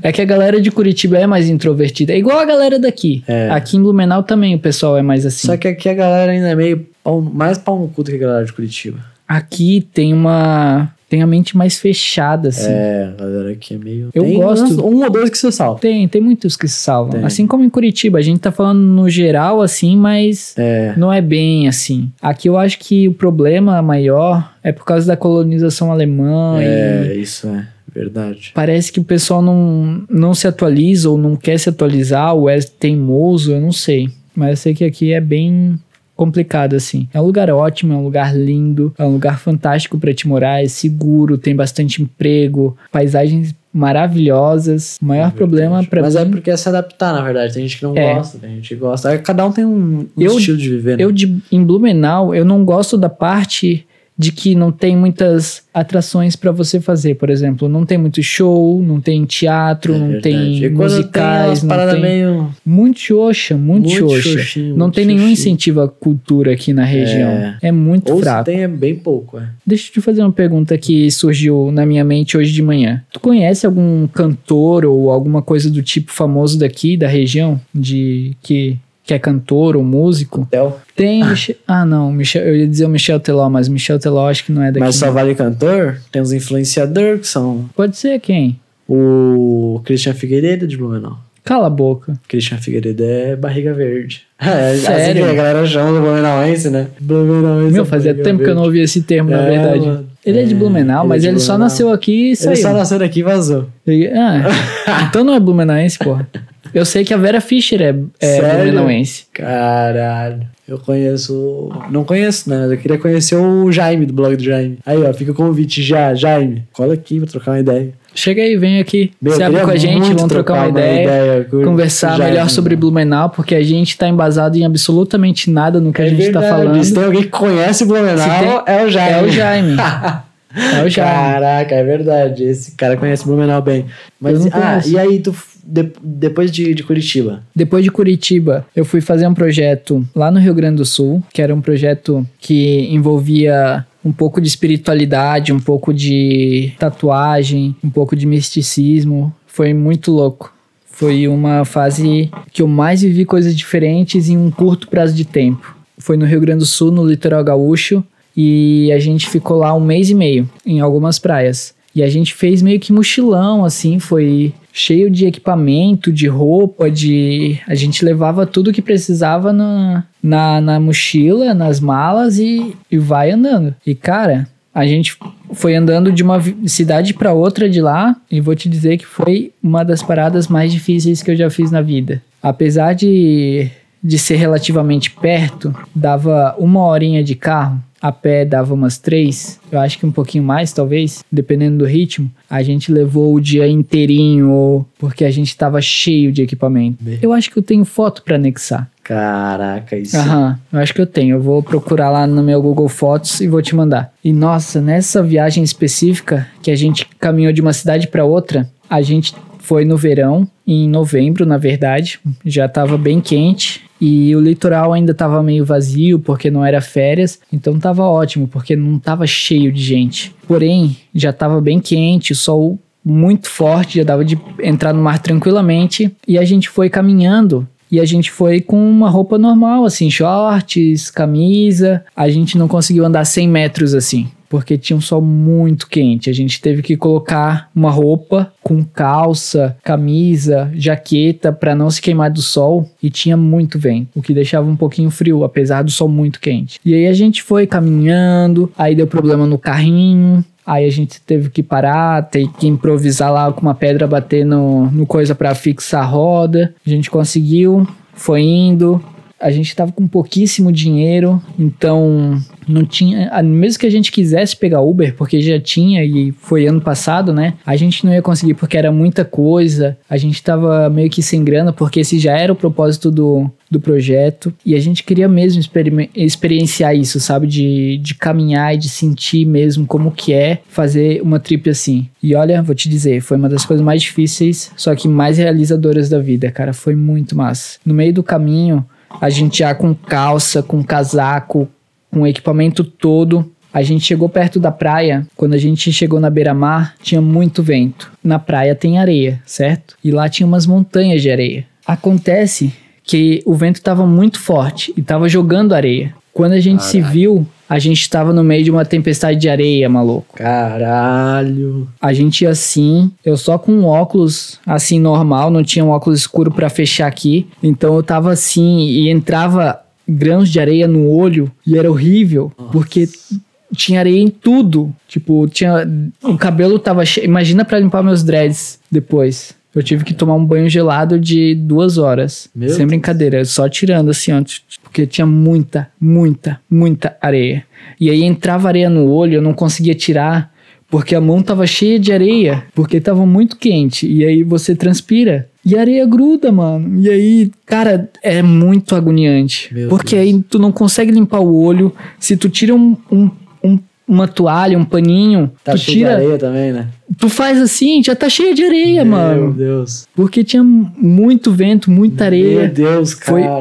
É que a galera de Curitiba é mais introvertida. É igual a galera daqui. É. Aqui em Blumenau também o pessoal é mais assim. Só que aqui a galera ainda é meio pau- mais pau no cu do que a galera de Curitiba. Aqui tem uma. Tem a mente mais fechada, assim. É, a galera aqui é meio. Eu Tem gosto. uns- Um ou dois que você salva. Tem, tem muitos que se salvam. Tem. Assim como em Curitiba. A gente tá falando no geral, assim, mas É. não é bem assim. Aqui eu acho que o problema maior é por causa da colonização alemã e É, isso é verdade. parece que o pessoal não, não se atualiza ou não quer se atualizar ou é teimoso, eu não sei. Mas eu sei que aqui é bem complicado assim. É um lugar ótimo, é um lugar lindo, é um lugar fantástico para te morar, é seguro, tem bastante emprego, paisagens maravilhosas. O maior problema para Mas mim é porque é se adaptar, na verdade. Tem gente que não É. gosta, tem gente que gosta. Aí Cada um tem um, um Eu- estilo de viver, né? Eu, de, em Blumenau, eu não gosto da parte de que não tem muitas atrações pra você fazer. Por exemplo, não tem muito show, não tem teatro, É não verdade. tem musicais, tem não tem... meio... Muito xoxa, muito, Muito xoxa. xoxinho, Não muito tem nenhum xoxinho. incentivo à cultura aqui na região. É. É, muito Ou fraco. tem, é bem pouco, é. Deixa eu te fazer uma pergunta que surgiu na minha mente hoje de manhã. Tu conhece algum cantor ou alguma coisa do tipo famoso daqui, da região, de que, que é cantor ou músico? Hotel. Tem Michel... Ah, não, Michel... eu ia dizer o Michel Teló, mas Michel Teló acho que não é daqui. Mas só não. vale cantor? Tem uns influenciadores que são Pode ser quem? o Christian Figueiredo de Blumenau. Cala a boca. Christian Figueiredo é barriga verde. É, assim Sério? que a galera chama do Blumenauense, né? Blumenauense Meu, é fazia tempo que eu não verde. ouvi esse termo, na É, verdade. mano. Ele é de É, Blumenau, ele é mas ele só Blumenau. nasceu aqui e Ele saiu. só nasceu daqui e vazou. Ele- Ah, então não é blumenauense, porra. Eu sei que a Vera Fischer é, é blumenauense. Caralho. Eu conheço. Não conheço, né? Eu queria conhecer o Jaime, do blog do Jaime. Aí, ó, fica o convite já. Jaime, cola aqui pra trocar uma ideia. Chega aí, vem aqui. Meu, se abre com a gente, vamos trocar uma, ideia. com o Conversar Jaime, melhor sobre. Blumenau, porque a gente tá embasado em absolutamente nada no que a É gente tá verdade. falando. Se tem alguém que conhece Blumenau, tem- é o Jaime. É o Jaime. É o. Caraca, é verdade. Esse cara conhece Blumenau bem. Mas, ah, e aí, tu, de- depois de, de Curitiba? Depois de Curitiba, eu fui fazer um projeto lá no Rio Grande do Sul, que era um projeto que envolvia um pouco de espiritualidade, um pouco de tatuagem, um pouco de misticismo. Foi muito louco. Foi uma fase que eu mais vivi coisas diferentes em um curto prazo de tempo. Foi no Rio Grande do Sul, no litoral gaúcho, e a gente ficou lá um mês e meio em algumas praias. E a gente fez meio que mochilão, assim, foi cheio de equipamento, de roupa, de. A gente levava tudo que precisava na, na, na mochila, nas malas e, e vai andando. E cara, a gente foi andando de uma cidade para outra de lá e vou te dizer que foi uma das paradas mais difíceis que eu já fiz na vida. Apesar de, de ser relativamente perto, dava uma horinha de carro. A pé dava umas três, eu acho que um pouquinho mais, talvez, dependendo do ritmo. A gente levou o dia inteirinho, porque a gente tava cheio de equipamento. Eu acho que eu tenho foto para anexar. Caraca, isso. Aham, eu acho que eu tenho. Eu vou procurar lá no meu Google Fotos e vou te mandar. E nossa, nessa viagem específica, que a gente caminhou de uma cidade para outra, a gente foi no verão, em novembro, na verdade, já tava bem quente. E o litoral ainda tava meio vazio, porque não era férias, então tava ótimo, porque não tava cheio de gente. Porém, já tava bem quente, o sol muito forte, já dava de entrar no mar tranquilamente, e a gente foi caminhando e a gente foi com uma roupa normal, assim, shorts, camisa. A gente não conseguiu andar 100 metros assim, porque tinha um sol muito quente. A gente teve que colocar uma roupa com calça, camisa, jaqueta para não se queimar do sol e tinha muito vento, o que deixava um pouquinho frio, apesar do sol muito quente. E aí a gente foi caminhando, aí deu problema no carrinho, Aí a gente teve que parar, ter que improvisar lá com uma pedra bater no, no coisa para fixar a roda. A gente conseguiu, foi indo. A gente tava com pouquíssimo dinheiro, então não tinha. Mesmo que a gente quisesse pegar Uber, porque já tinha e foi ano passado, né? A gente não ia conseguir porque era muita coisa. A gente tava meio que sem grana, porque esse já era o propósito do, do projeto. E a gente queria mesmo experienciar isso, sabe? De, de caminhar e de sentir mesmo como que é fazer uma trip assim. E olha, vou te dizer, foi uma das coisas mais difíceis, só que mais realizadoras da vida, cara. Foi muito massa. No meio do caminho, a gente já com calça, com casaco, com equipamento todo. A gente chegou perto da praia. Quando a gente chegou na beira-mar, tinha muito vento. Na praia tem areia, certo? E lá tinha umas montanhas de areia. Acontece que o vento estava muito forte e estava jogando areia. Quando a gente se viu, a gente estava no meio de uma tempestade de areia, maluco. Caralho. A gente ia assim, eu só com um óculos assim normal, não tinha um óculos escuro pra fechar aqui. Então eu tava assim e entrava grãos de areia no olho e era horrível, porque tinha areia em tudo. Tipo, tinha o cabelo tava cheio. Imagina pra limpar meus dreads depois. Eu tive que tomar um banho gelado de duas horas. Meu sem Deus. brincadeira, só tirando assim, ó, porque tinha muita, muita, muita areia. E aí entrava areia no olho, eu não conseguia tirar, porque a mão tava cheia de areia, porque tava muito quente. E aí você transpira. E a areia gruda, mano. E aí, cara, é muito agoniante. Meu porque Deus. aí tu não consegue limpar o olho. Se tu tira um, um- um- uma toalha, um paninho, Tá tu cheio tira. de areia também, né? Tu faz assim, já tá cheia de areia, Meu mano. Deus. Porque tinha muito vento, muita areia. Meu Deus, Foi cara.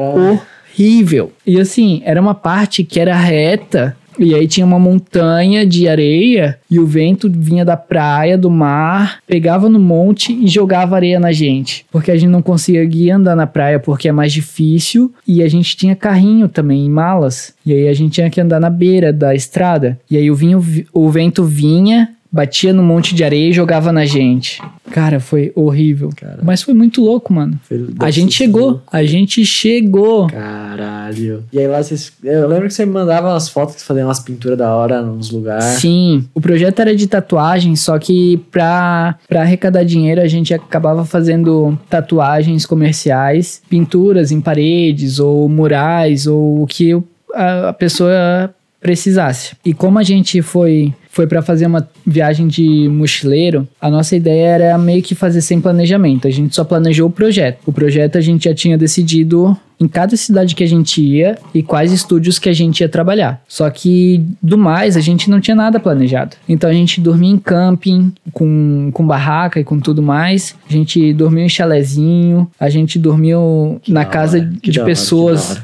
horrível. E assim, era uma parte que era reta. E aí tinha uma montanha de areia e o vento vinha da praia, do mar, pegava no monte e jogava areia na gente. Porque a gente não conseguia andar na praia porque é mais difícil e a gente tinha carrinho também, em malas. E aí a gente tinha que andar na beira da estrada. E aí o, vinho, o vento vinha, batia no monte de areia e jogava na gente. Cara, foi horrível. Cara. Mas foi muito louco, mano. Foi- A gente chegou, louco. a gente chegou. Caralho. E aí lá vocês. Eu lembro que você me mandava umas fotos fazia umas pinturas da hora nos lugares. Sim, o projeto era de tatuagem, só que pra, pra arrecadar dinheiro a gente acabava fazendo tatuagens comerciais, pinturas em paredes ou murais ou o que a pessoa precisasse. E como a gente foi foi para fazer uma viagem de mochileiro, a nossa ideia era meio que fazer sem planejamento. A gente só planejou o projeto. O projeto a gente já tinha decidido em cada cidade que a gente ia e quais estúdios que a gente ia trabalhar. Só que do mais a gente não tinha nada planejado. Então a gente dormia em camping, com, com barraca e com tudo mais. A gente dormiu em chalezinho, a gente dormiu na da casa hora, que de hora, que pessoas.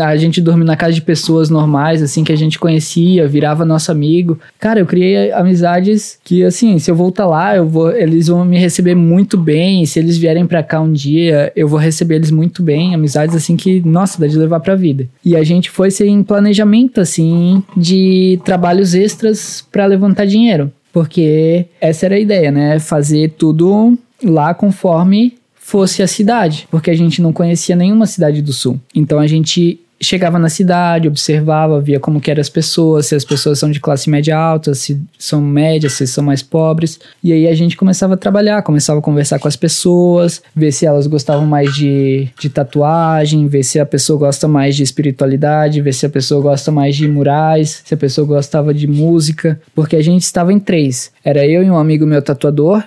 A gente dormiu na casa de pessoas normais, assim, que a gente conhecia, virava nosso amigo. Cara, eu criei amizades que, assim, se eu voltar lá, eu vou, eles vão me receber muito bem. Se eles vierem pra cá um dia, eu vou receber eles muito bem. Amizades, assim, que, nossa, dá de levar pra vida. E a gente foi sem planejamento, assim, de trabalhos extras pra levantar dinheiro. Porque essa era a ideia, né? Fazer tudo lá conforme fosse a cidade, porque a gente não conhecia nenhuma cidade do sul. Então a gente chegava na cidade, observava, via como que eram as pessoas, se as pessoas são de classe média alta, se são médias, se são mais pobres. E aí a gente começava a trabalhar, começava a conversar com as pessoas, ver se elas gostavam mais de, de tatuagem, ver se a pessoa gosta mais de espiritualidade, ver se a pessoa gosta mais de murais, se a pessoa gostava de música, porque a gente estava em três. Era eu e um amigo meu tatuador,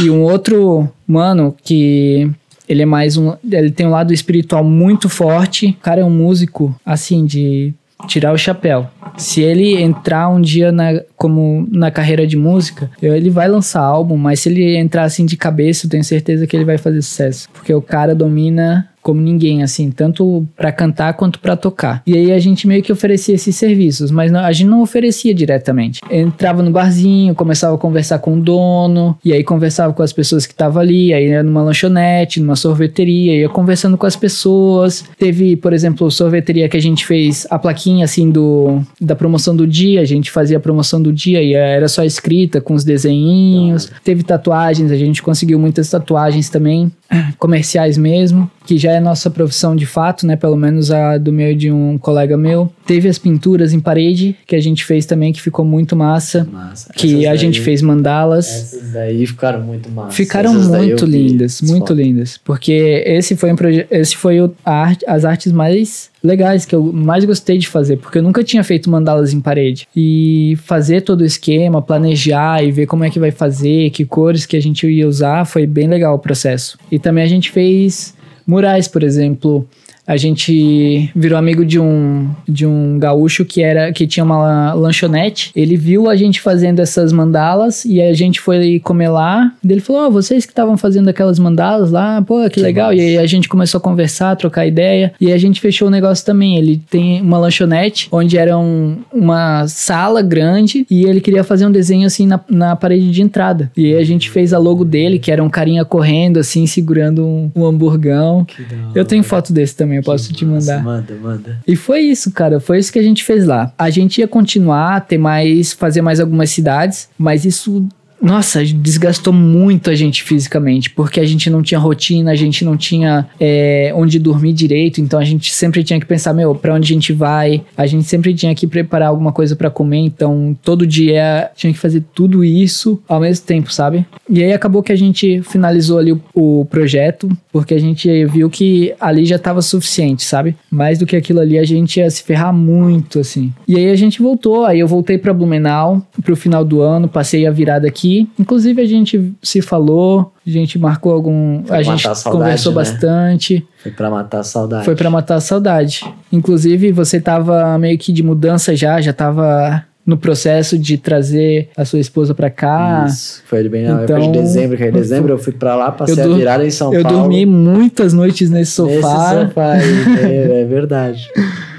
e um outro mano que ele é mais um. Ele tem um lado espiritual muito forte. O cara é um músico, assim, de tirar o chapéu. Se ele entrar um dia na, como na carreira de música, ele vai lançar álbum, mas se ele entrar assim de cabeça, eu tenho certeza que ele vai fazer sucesso. Porque o cara domina como ninguém, assim, tanto pra cantar quanto pra tocar. E aí a gente meio que oferecia esses serviços, mas não- a gente não oferecia diretamente. Entrava no barzinho, começava a conversar com o dono, e aí conversava com as pessoas que estavam ali, aí ia numa lanchonete, numa sorveteria, ia conversando com as pessoas. Teve, por exemplo, sorveteria que a gente fez a plaquinha assim do da promoção do dia, a gente fazia a promoção do dia e era só escrita com os desenhinhos. Teve tatuagens, a gente conseguiu muitas tatuagens também, comerciais mesmo, que já é nossa profissão de fato, né? Pelo menos a do meu e de um colega meu. Teve as pinturas em parede que a gente fez também, que ficou muito massa. Massa. Que Essas a gente daí- fez mandalas. Essas daí ficaram muito massas. Ficaram Essas muito lindas, as muito fotos. lindas. Porque esse foi um esse foi o- arte- as artes mais legais que eu mais gostei de fazer, porque eu nunca tinha feito mandalas em parede. E fazer todo o esquema, planejar e ver como é que vai fazer, que cores que a gente ia usar, foi bem legal o processo. E também a gente fez murais, por exemplo. A gente virou amigo de um de um gaúcho que era que tinha uma lanchonete. Ele viu a gente fazendo essas mandalas e a gente foi comer lá. E ele falou: "Ó, vocês que estavam fazendo aquelas mandalas lá, pô, que, Que legal". massa. E aí a gente começou a conversar, trocar ideia e a gente fechou o negócio também. Ele tem uma lanchonete onde era um- uma sala grande e ele queria fazer um desenho assim na, na parede de entrada. E aí a gente fez a logo dele, que era um carinha correndo assim, segurando um, um hamburgão. Eu tenho foto desse também, eu posso te mandar. Manda, manda. E foi isso, cara. Foi isso que a gente fez lá. A gente ia continuar, ter mais, fazer mais algumas cidades, mas isso. Nossa, desgastou muito a gente fisicamente, porque a gente não tinha rotina, a gente não tinha é, onde dormir direito, então a gente sempre tinha que pensar, meu, pra onde a gente vai? A gente sempre tinha que preparar alguma coisa pra comer, então todo dia tinha que fazer tudo isso ao mesmo tempo, sabe? E aí acabou que a gente finalizou ali o, o projeto, porque a gente viu que ali já tava suficiente, sabe? Mais do que aquilo ali, a gente ia se ferrar muito, assim. E aí a gente voltou, aí eu voltei pra Blumenau pro final do ano, passei a virada aqui. Inclusive a gente se falou, a gente marcou algum. Foi a gente a saudade, conversou né? bastante. Foi pra matar a saudade. Foi pra matar a saudade. Inclusive, você tava meio que de mudança já, já tava no processo de trazer a sua esposa pra cá. Isso. Foi bem na época Então, de dezembro, que em dezembro eu fui pra lá, passei Eu a virada em São Eu Paulo. dormi muitas noites nesse sofá. Nesse sofá aí, é, é verdade.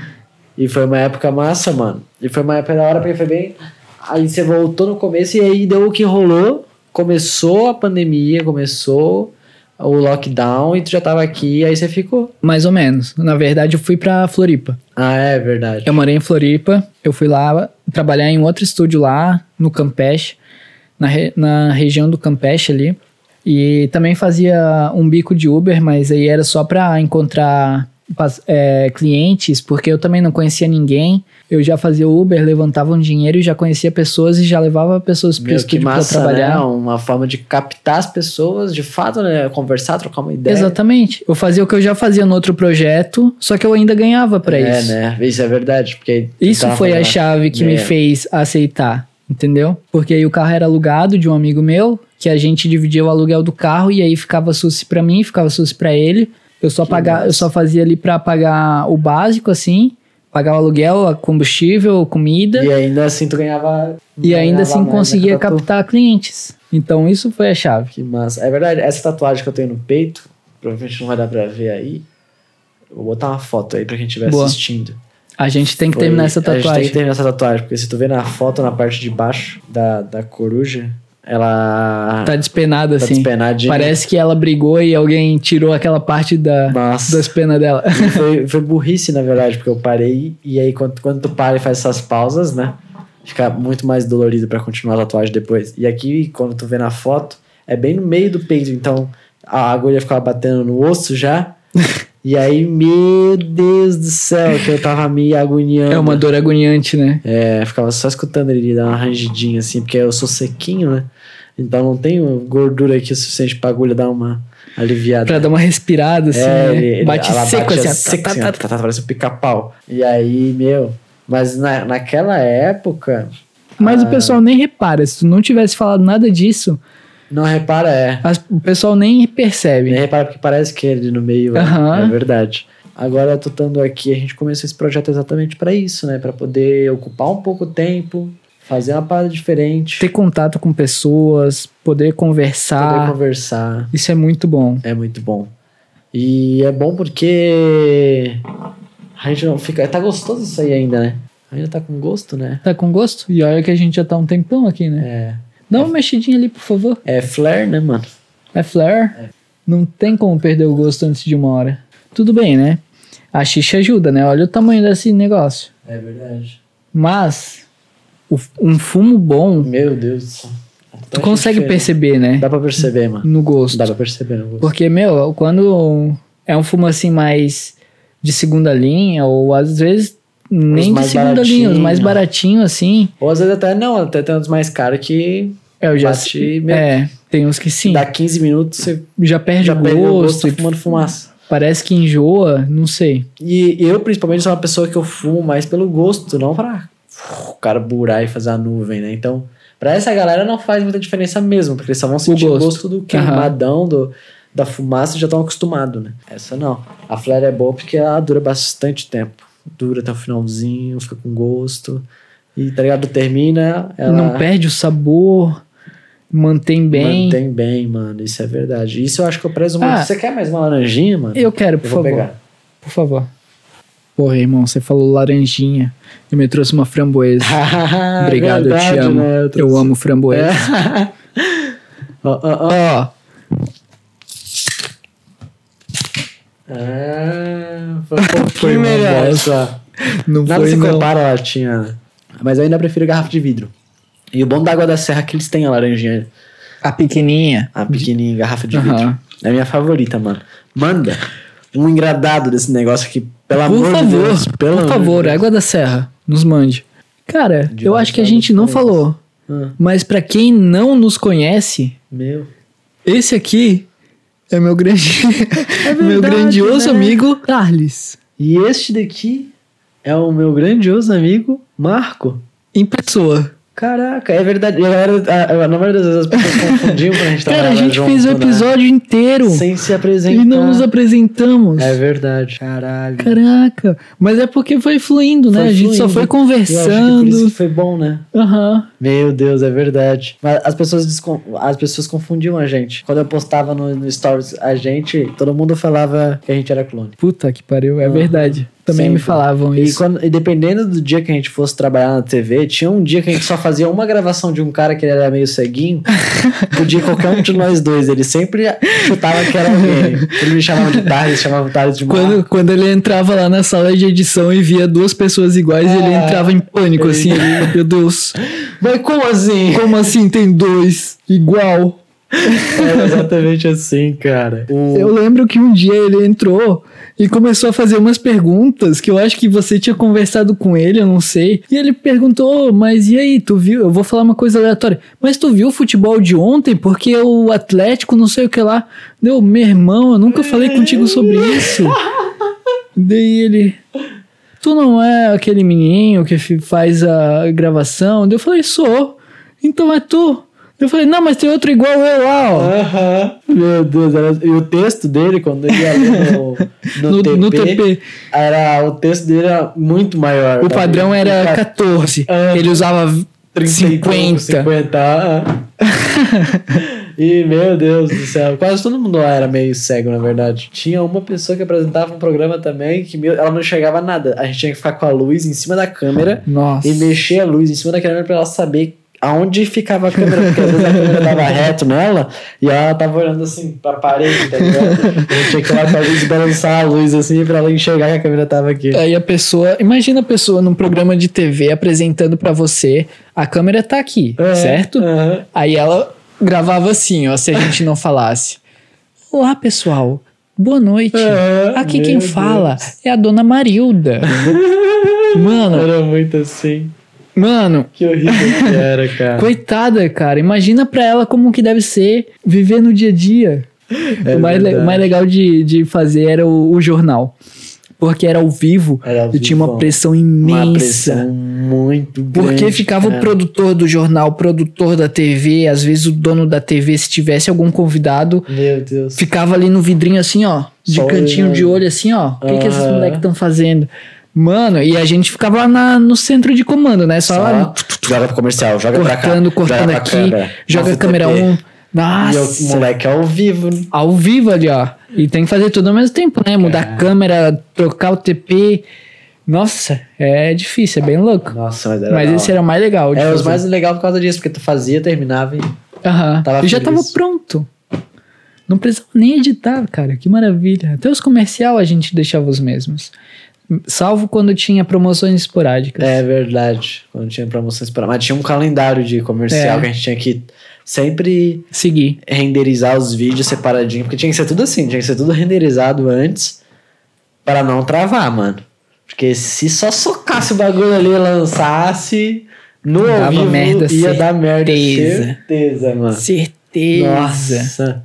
E foi uma época massa, mano. E foi uma época da hora, porque foi bem. Aí você voltou no começo e aí deu o que rolou. Começou a pandemia, começou o lockdown e tu já tava aqui, aí você ficou. Mais ou menos. Na verdade, eu fui pra Floripa. Ah, é verdade. Eu morei em Floripa, eu fui lá trabalhar em outro estúdio lá, no Campeche. na, re- na região do Campeche ali. E também fazia um bico de Uber, mas aí era só pra encontrar é, clientes, porque eu também não conhecia ninguém. Eu já fazia Uber, levantava um dinheiro e já conhecia pessoas e já levava pessoas Meu, que estúdio pra massa, trabalhar. né? Uma forma de captar as pessoas, de fato, né? Conversar, trocar uma ideia. Exatamente. Eu fazia o que eu já fazia no outro projeto, só que eu ainda ganhava pra é, isso. né? Isso é verdade. Porque Isso foi a chave que me É. fez aceitar, entendeu? Porque aí o carro era alugado de um amigo meu, que a gente dividia o aluguel do carro e aí ficava suci pra mim, ficava suci pra ele. Eu só pagar, massa. eu só fazia ali pra pagar o básico assim, pagar o aluguel, a combustível, comida E ainda assim tu ganhava. e, ainda assim né, conseguia captar clientes. Então isso foi a chave. Que massa. É verdade, essa tatuagem que eu tenho no peito, provavelmente não vai dar pra ver aí. Vou botar uma foto aí pra quem estiver Boa. assistindo. A gente tem que Foi- terminar essa A gente tem tatuagem. que terminar essa tatuagem, porque se tu ver na foto, na parte de baixo da, da coruja, ela Tá despenada tá assim. despenadinha. Parece que ela brigou e alguém tirou aquela parte da, Nossa. das penas dela. foi, foi burrice, na verdade, porque eu parei e aí quando, quando tu para e faz essas pausas, né? Fica muito mais dolorido pra continuar a tatuagem depois. E aqui, quando tu vê na foto, é bem no meio do peito, então a agulha ficava batendo no osso já. e aí, meu Deus do céu, que eu tava me agoniando. É uma dor agoniante, né? É, ficava só escutando ele dar uma rangidinha assim, porque eu sou sequinho, né? Então não tenho gordura aqui o suficiente pra agulha dar uma aliviada. Pra dar uma respirada, assim, É, né? ele, Bate ela seco, bate assim, seco, Tá, assim, tá, ó, tá. tá, tá, parece um pica-pau. E aí, meu. Mas na, naquela época. Mas ah, o pessoal nem repara. Se tu não tivesse falado nada disso, Não repara, é. as- o pessoal nem percebe. Nem repara porque parece que ele no meio. é- Aham. É verdade. Agora, tô estando aqui, a gente começou esse projeto exatamente pra isso, né? Pra poder ocupar um pouco o tempo, fazer uma parada diferente, Ter contato com pessoas, poder poder conversar. conversar. Isso é muito bom. É muito bom. E é bom porque a gente não fica. Tá gostoso isso aí ainda, né? Ainda tá com gosto, né? Tá com gosto? E olha que a gente já tá um tempão aqui, né? É. Dá uma mexidinha ali, por favor. É flare, né, mano? É flare. Não tem como perder o gosto antes de uma hora. Tudo bem, né? A xixa ajuda, né? Olha o tamanho desse negócio. É verdade. Mas, o- um fumo bom, Meu Deus do céu. tu consegue perceber, né? Dá pra perceber, mano. No gosto. Dá pra perceber no gosto. Porque, meu, quando é um fumo assim mais de segunda linha, ou às vezes nem de segunda linha, os mais baratinho. baratinhos assim. Ou às vezes até não, até tem uns mais caros que É, eu já Bate mesmo. É, tem uns que sim. dá 15 minutos você Já perde já o perde o gosto, gosto e fumando fumaça. parece que enjoa, não sei. E eu, principalmente, sou uma pessoa que eu fumo mais pelo gosto, não pra o cara burar e fazer a nuvem, né? Então, pra essa galera não faz muita diferença mesmo, porque eles só vão sentir o gosto. gosto, do queimadão, do, da fumaça já estão acostumados, né? Essa não. A flare é boa porque ela dura bastante tempo. Dura até o finalzinho, fica com gosto. E, tá ligado? Termina, ela Não perde o sabor, mantém bem. mantém bem, mano. Isso é verdade. Isso eu acho que eu prezo muito. Ah. Você quer mais uma laranjinha, mano? Eu quero, por Eu favor. pegar. Por favor. Porra, irmão, você falou laranjinha. Eu me trouxe uma framboesa. Obrigado, eu te Verdade, amo. né? Eu, trouxe- amo framboesa. É. Ó, ó, ó. Ah, foi um pouquinho melhor não Nada foi se não. compara a latinha. Mas eu ainda prefiro garrafa de vidro. E o bom da água da serra é que eles têm a laranjinha, A pequenininha. a pequenininha garrafa de Aham. vidro. É a minha favorita, mano. Manda um engradado desse negócio aqui, pelo Por de favor, Deus. Pelo por favor, de Deus. Água da Serra, nos mande. Cara, De eu acho que a gente não falou, Ah, mas pra quem não nos conhece, meu. esse aqui é meu grande, meu verdade, grandioso né? amigo Carles, E este daqui é o meu grandioso amigo Marco. em pessoa. Caraca, é verdade. A a- a- na maioria das vezes as pessoas confundiam pra gente Cara, a gente junto, fez o né? episódio inteiro Sem se apresentar. e não nos apresentamos. É verdade. Caralho. Caraca, mas é porque foi fluindo, né? Foi a gente só fluindo. foi Eu acho que por isso conversando. que foi bom, né? Aham. Meu Deus, é verdade. Mas as pessoas, descon- as pessoas confundiam a gente. Quando eu postava no, no Stories a gente, todo mundo falava que a gente era clone. Puta que pariu, é Aham. verdade. Também me Sempre. falavam E, isso. quando, e dependendo do dia que a gente fosse trabalhar na TV, tinha um dia que a gente só fazia uma gravação de um cara que ele era meio ceguinho. Podia qualquer um de nós dois. Ele sempre chutava que era alguém. Ele me chamava de Thales, chamava o Thales de Quando, Marco. quando ele entrava lá na sala de edição e via duas pessoas iguais, ele Ah, entrava em pânico, ele- assim, ele, meu Deus. Mas como assim? Como assim tem dois igual? É exatamente assim, cara. O... Eu lembro que um dia ele entrou e começou a fazer umas perguntas que eu acho que você tinha conversado com ele, eu não sei. E ele perguntou, mas e aí, tu viu? Eu vou falar uma coisa aleatória. Mas tu viu o futebol de ontem? Porque o Atlético, não sei o que lá. Deu, meu irmão, eu nunca falei contigo sobre isso. Daí ele. Tu não é aquele menininho que faz a gravação? Daí eu falei, sou. Então é tu. Eu falei, não, mas tem outro igual eu lá, ó. Aham. Meu Deus, era... e o texto dele, quando ele ia ler no, no, No, TP, no TP. Era, o texto dele era muito maior. O padrão era Fica 14. Ah. Ele usava 30 e pouco, 50. 50. ah. e, meu Deus do céu, quase todo mundo lá era meio cego, na verdade. Tinha uma pessoa que apresentava um programa também que meu, ela não enxergava nada. A gente tinha que ficar com a luz em cima da câmera Nossa. e mexer a luz em cima da câmera pra ela saber aonde ficava a câmera, porque às vezes a câmera dava reto nela e ela tava olhando assim pra parede, tá ligado? A gente tinha que ir lá pra luz balançar a luz assim pra ela enxergar que a câmera tava aqui. Aí a pessoa, imagina a pessoa num programa de TV apresentando pra você, a câmera tá aqui, É, certo? aham. Aí ela gravava assim, ó, se a gente não falasse. Olá, pessoal. Boa noite. É, Aqui quem Deus. fala é a dona Marilda. Mano, Era muito assim. Mano, Que horrível que era, cara. coitada, cara. Imagina pra ela como que deve ser viver no dia a dia. É o, mais le- o mais legal de, de fazer era o, o jornal. Porque era ao vivo Era ao e tinha uma pressão Uma imensa. pressão muito grande. Porque ficava o cara. produtor do jornal, o produtor da TV, às vezes o dono da TV, se tivesse algum convidado, Meu Deus. ficava ali no vidrinho assim, ó, de Só cantinho de olho assim, ó. O que, que esses moleques estão fazendo? Mano, e a gente ficava lá na- no centro de comando, né? Só, lá Só joga pro comercial, joga pra cá. cortando, cortando aqui, câmera, joga a câmera TP. 1. E o Nossa, moleque ao vivo. né? ao vivo ali, ó. E tem que fazer tudo ao mesmo tempo, né? Mudar a câmera, trocar o TP. Nossa, é difícil, é bem louco. Nossa, mas era. Mas da esse era o mais legal. É, os fazer. mais legal por causa disso, porque tu fazia, terminava e. Aham. E já tava pronto. Não precisava nem editar, cara. Que maravilha. Até os comercial a gente deixava os mesmos. Salvo quando tinha promoções esporádicas. É verdade. Quando tinha promoções para. Mas tinha um calendário de comercial É. que a gente tinha que sempre Seguir. renderizar os vídeos separadinho, porque tinha que ser tudo assim, tinha que ser tudo renderizado antes para não travar, mano. Porque se só socasse o bagulho ali e lançasse no ao Dava vivo, merda, ia dar merda, certeza. certeza, mano. Certeza. Nossa,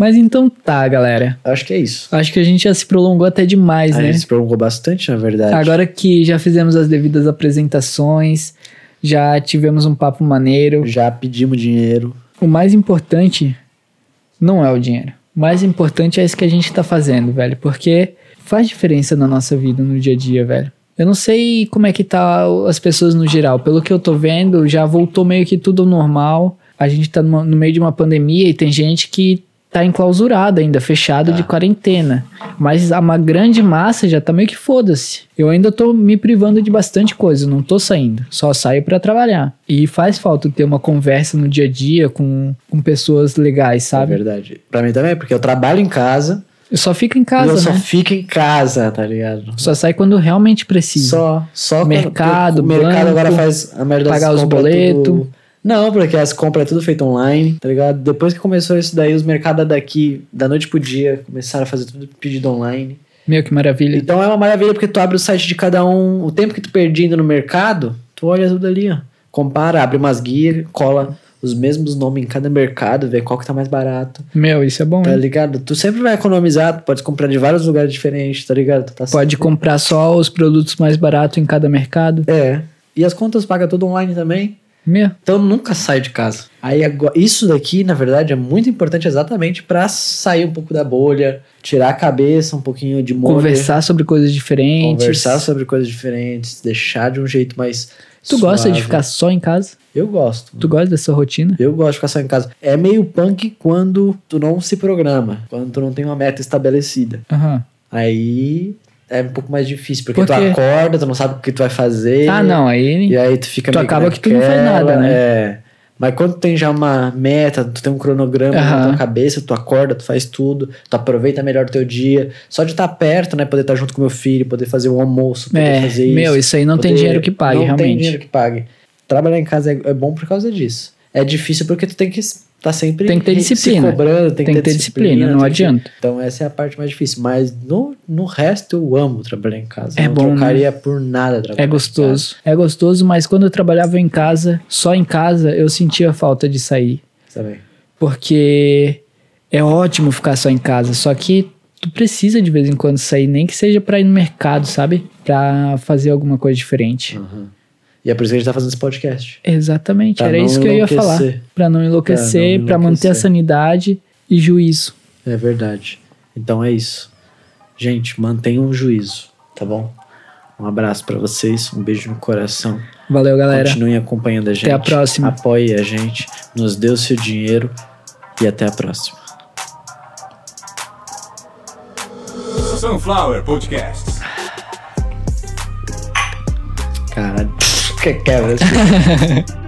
Mas então tá, galera. acho que é isso. Acho que a gente já se prolongou até demais, A né? gente se prolongou bastante, na verdade. Agora que já fizemos as devidas apresentações, já tivemos um papo maneiro. já pedimos dinheiro. O mais importante não é o dinheiro. O mais importante é isso que a gente tá fazendo, velho. Porque faz diferença na nossa vida, no dia a dia, velho. Eu não sei como é que tá as pessoas no geral. Pelo que eu tô vendo, já voltou meio que tudo ao normal. A gente tá no meio de uma pandemia e tem gente que tá enclausurada ainda, fechado de quarentena. Mas a uma grande massa já tá meio que foda-se. Eu ainda tô me privando de bastante coisa, não tô saindo. Só saio pra trabalhar. E faz falta ter uma conversa no dia a dia com, com pessoas legais, É sabe? verdade. Pra mim também, porque eu trabalho em casa, Eu só fico em e eu casa, só né? fico em casa, tá ligado? Só sai quando realmente precisa. Só, só Mercado, quando, o mercado banco, agora faz a merda pagar os boletos. Não, porque as compras é tudo feito online, tá ligado? Depois que começou isso daí, os mercados daqui, da noite pro dia, começaram a fazer tudo pedido online. Meu, que maravilha. Então é uma maravilha porque tu abre o site de cada um, o tempo que tu perdia indo no mercado, tu olha tudo ali, ó. Compara, abre umas guias, cola os mesmos nomes em cada mercado, vê qual que tá mais barato, Meu, isso é bom, tá hein? ligado? Tu sempre vai economizar, tu pode comprar de vários lugares diferentes, tá ligado? Tá Pode comprar só os produtos mais baratos em cada mercado. É. E as contas paga tudo online também. Meu, Então nunca sai de casa. Aí agora, isso daqui, na verdade, é muito importante exatamente pra sair um pouco da bolha, tirar a cabeça um pouquinho de molho, conversar sobre coisas diferentes. conversar sobre coisas diferentes, deixar de um jeito mais Tu gosta de suave. ficar só em casa? Eu gosto. Tu gosta dessa rotina? Eu gosto de ficar só em casa. É meio punk quando tu não se programa, quando tu não tem uma meta estabelecida. Aham. Aí é um pouco mais difícil, porque Por tu acorda, tu não sabe o que tu vai fazer. Ah, não, aí. E aí tu fica Tu acaba que tu não faz nada, né? É. Mas quando tem já uma meta, tu tem um cronograma na Aham. tua cabeça, tu acorda, tu faz tudo, tu aproveita melhor o teu dia. Só de estar perto, né? Poder estar junto com meu filho, poder fazer o almoço, poder É, fazer isso. meu, isso aí não tem poder- dinheiro que pague, não realmente. tem dinheiro que pague. trabalhar em casa é, é bom por causa disso. É difícil porque tu tem que estar sempre Tem que ter disciplina. se cobrando, tem, Tem que ter disciplina, não tem que- adianta. Então essa é a parte mais difícil. Mas no, no resto eu amo trabalhar em casa. É não bom, né? trocaria por nada trabalhar É gostoso. É gostoso, mas quando eu trabalhava em casa, só em casa, eu sentia falta de sair. casa, sabe? Porque é ótimo ficar só em casa, só que tu precisa de vez em quando sair, nem que seja pra ir no mercado, sabe? Pra fazer alguma coisa diferente. E é por isso que a gente tá fazendo esse podcast. Exatamente, Pra era isso que eu ia falar. enlouquecer. Pra não enlouquecer, não manter a sanidade e juízo. É verdade. Então é isso. Gente, mantenham o juízo, tá bom? Um abraço pra vocês, um beijo no coração. Valeu, galera. Continuem acompanhando a gente. a próxima. Apoie a gente, nos dê o seu dinheiro e até a próxima. Sunflower Podcasts. Caralho. Que quebra.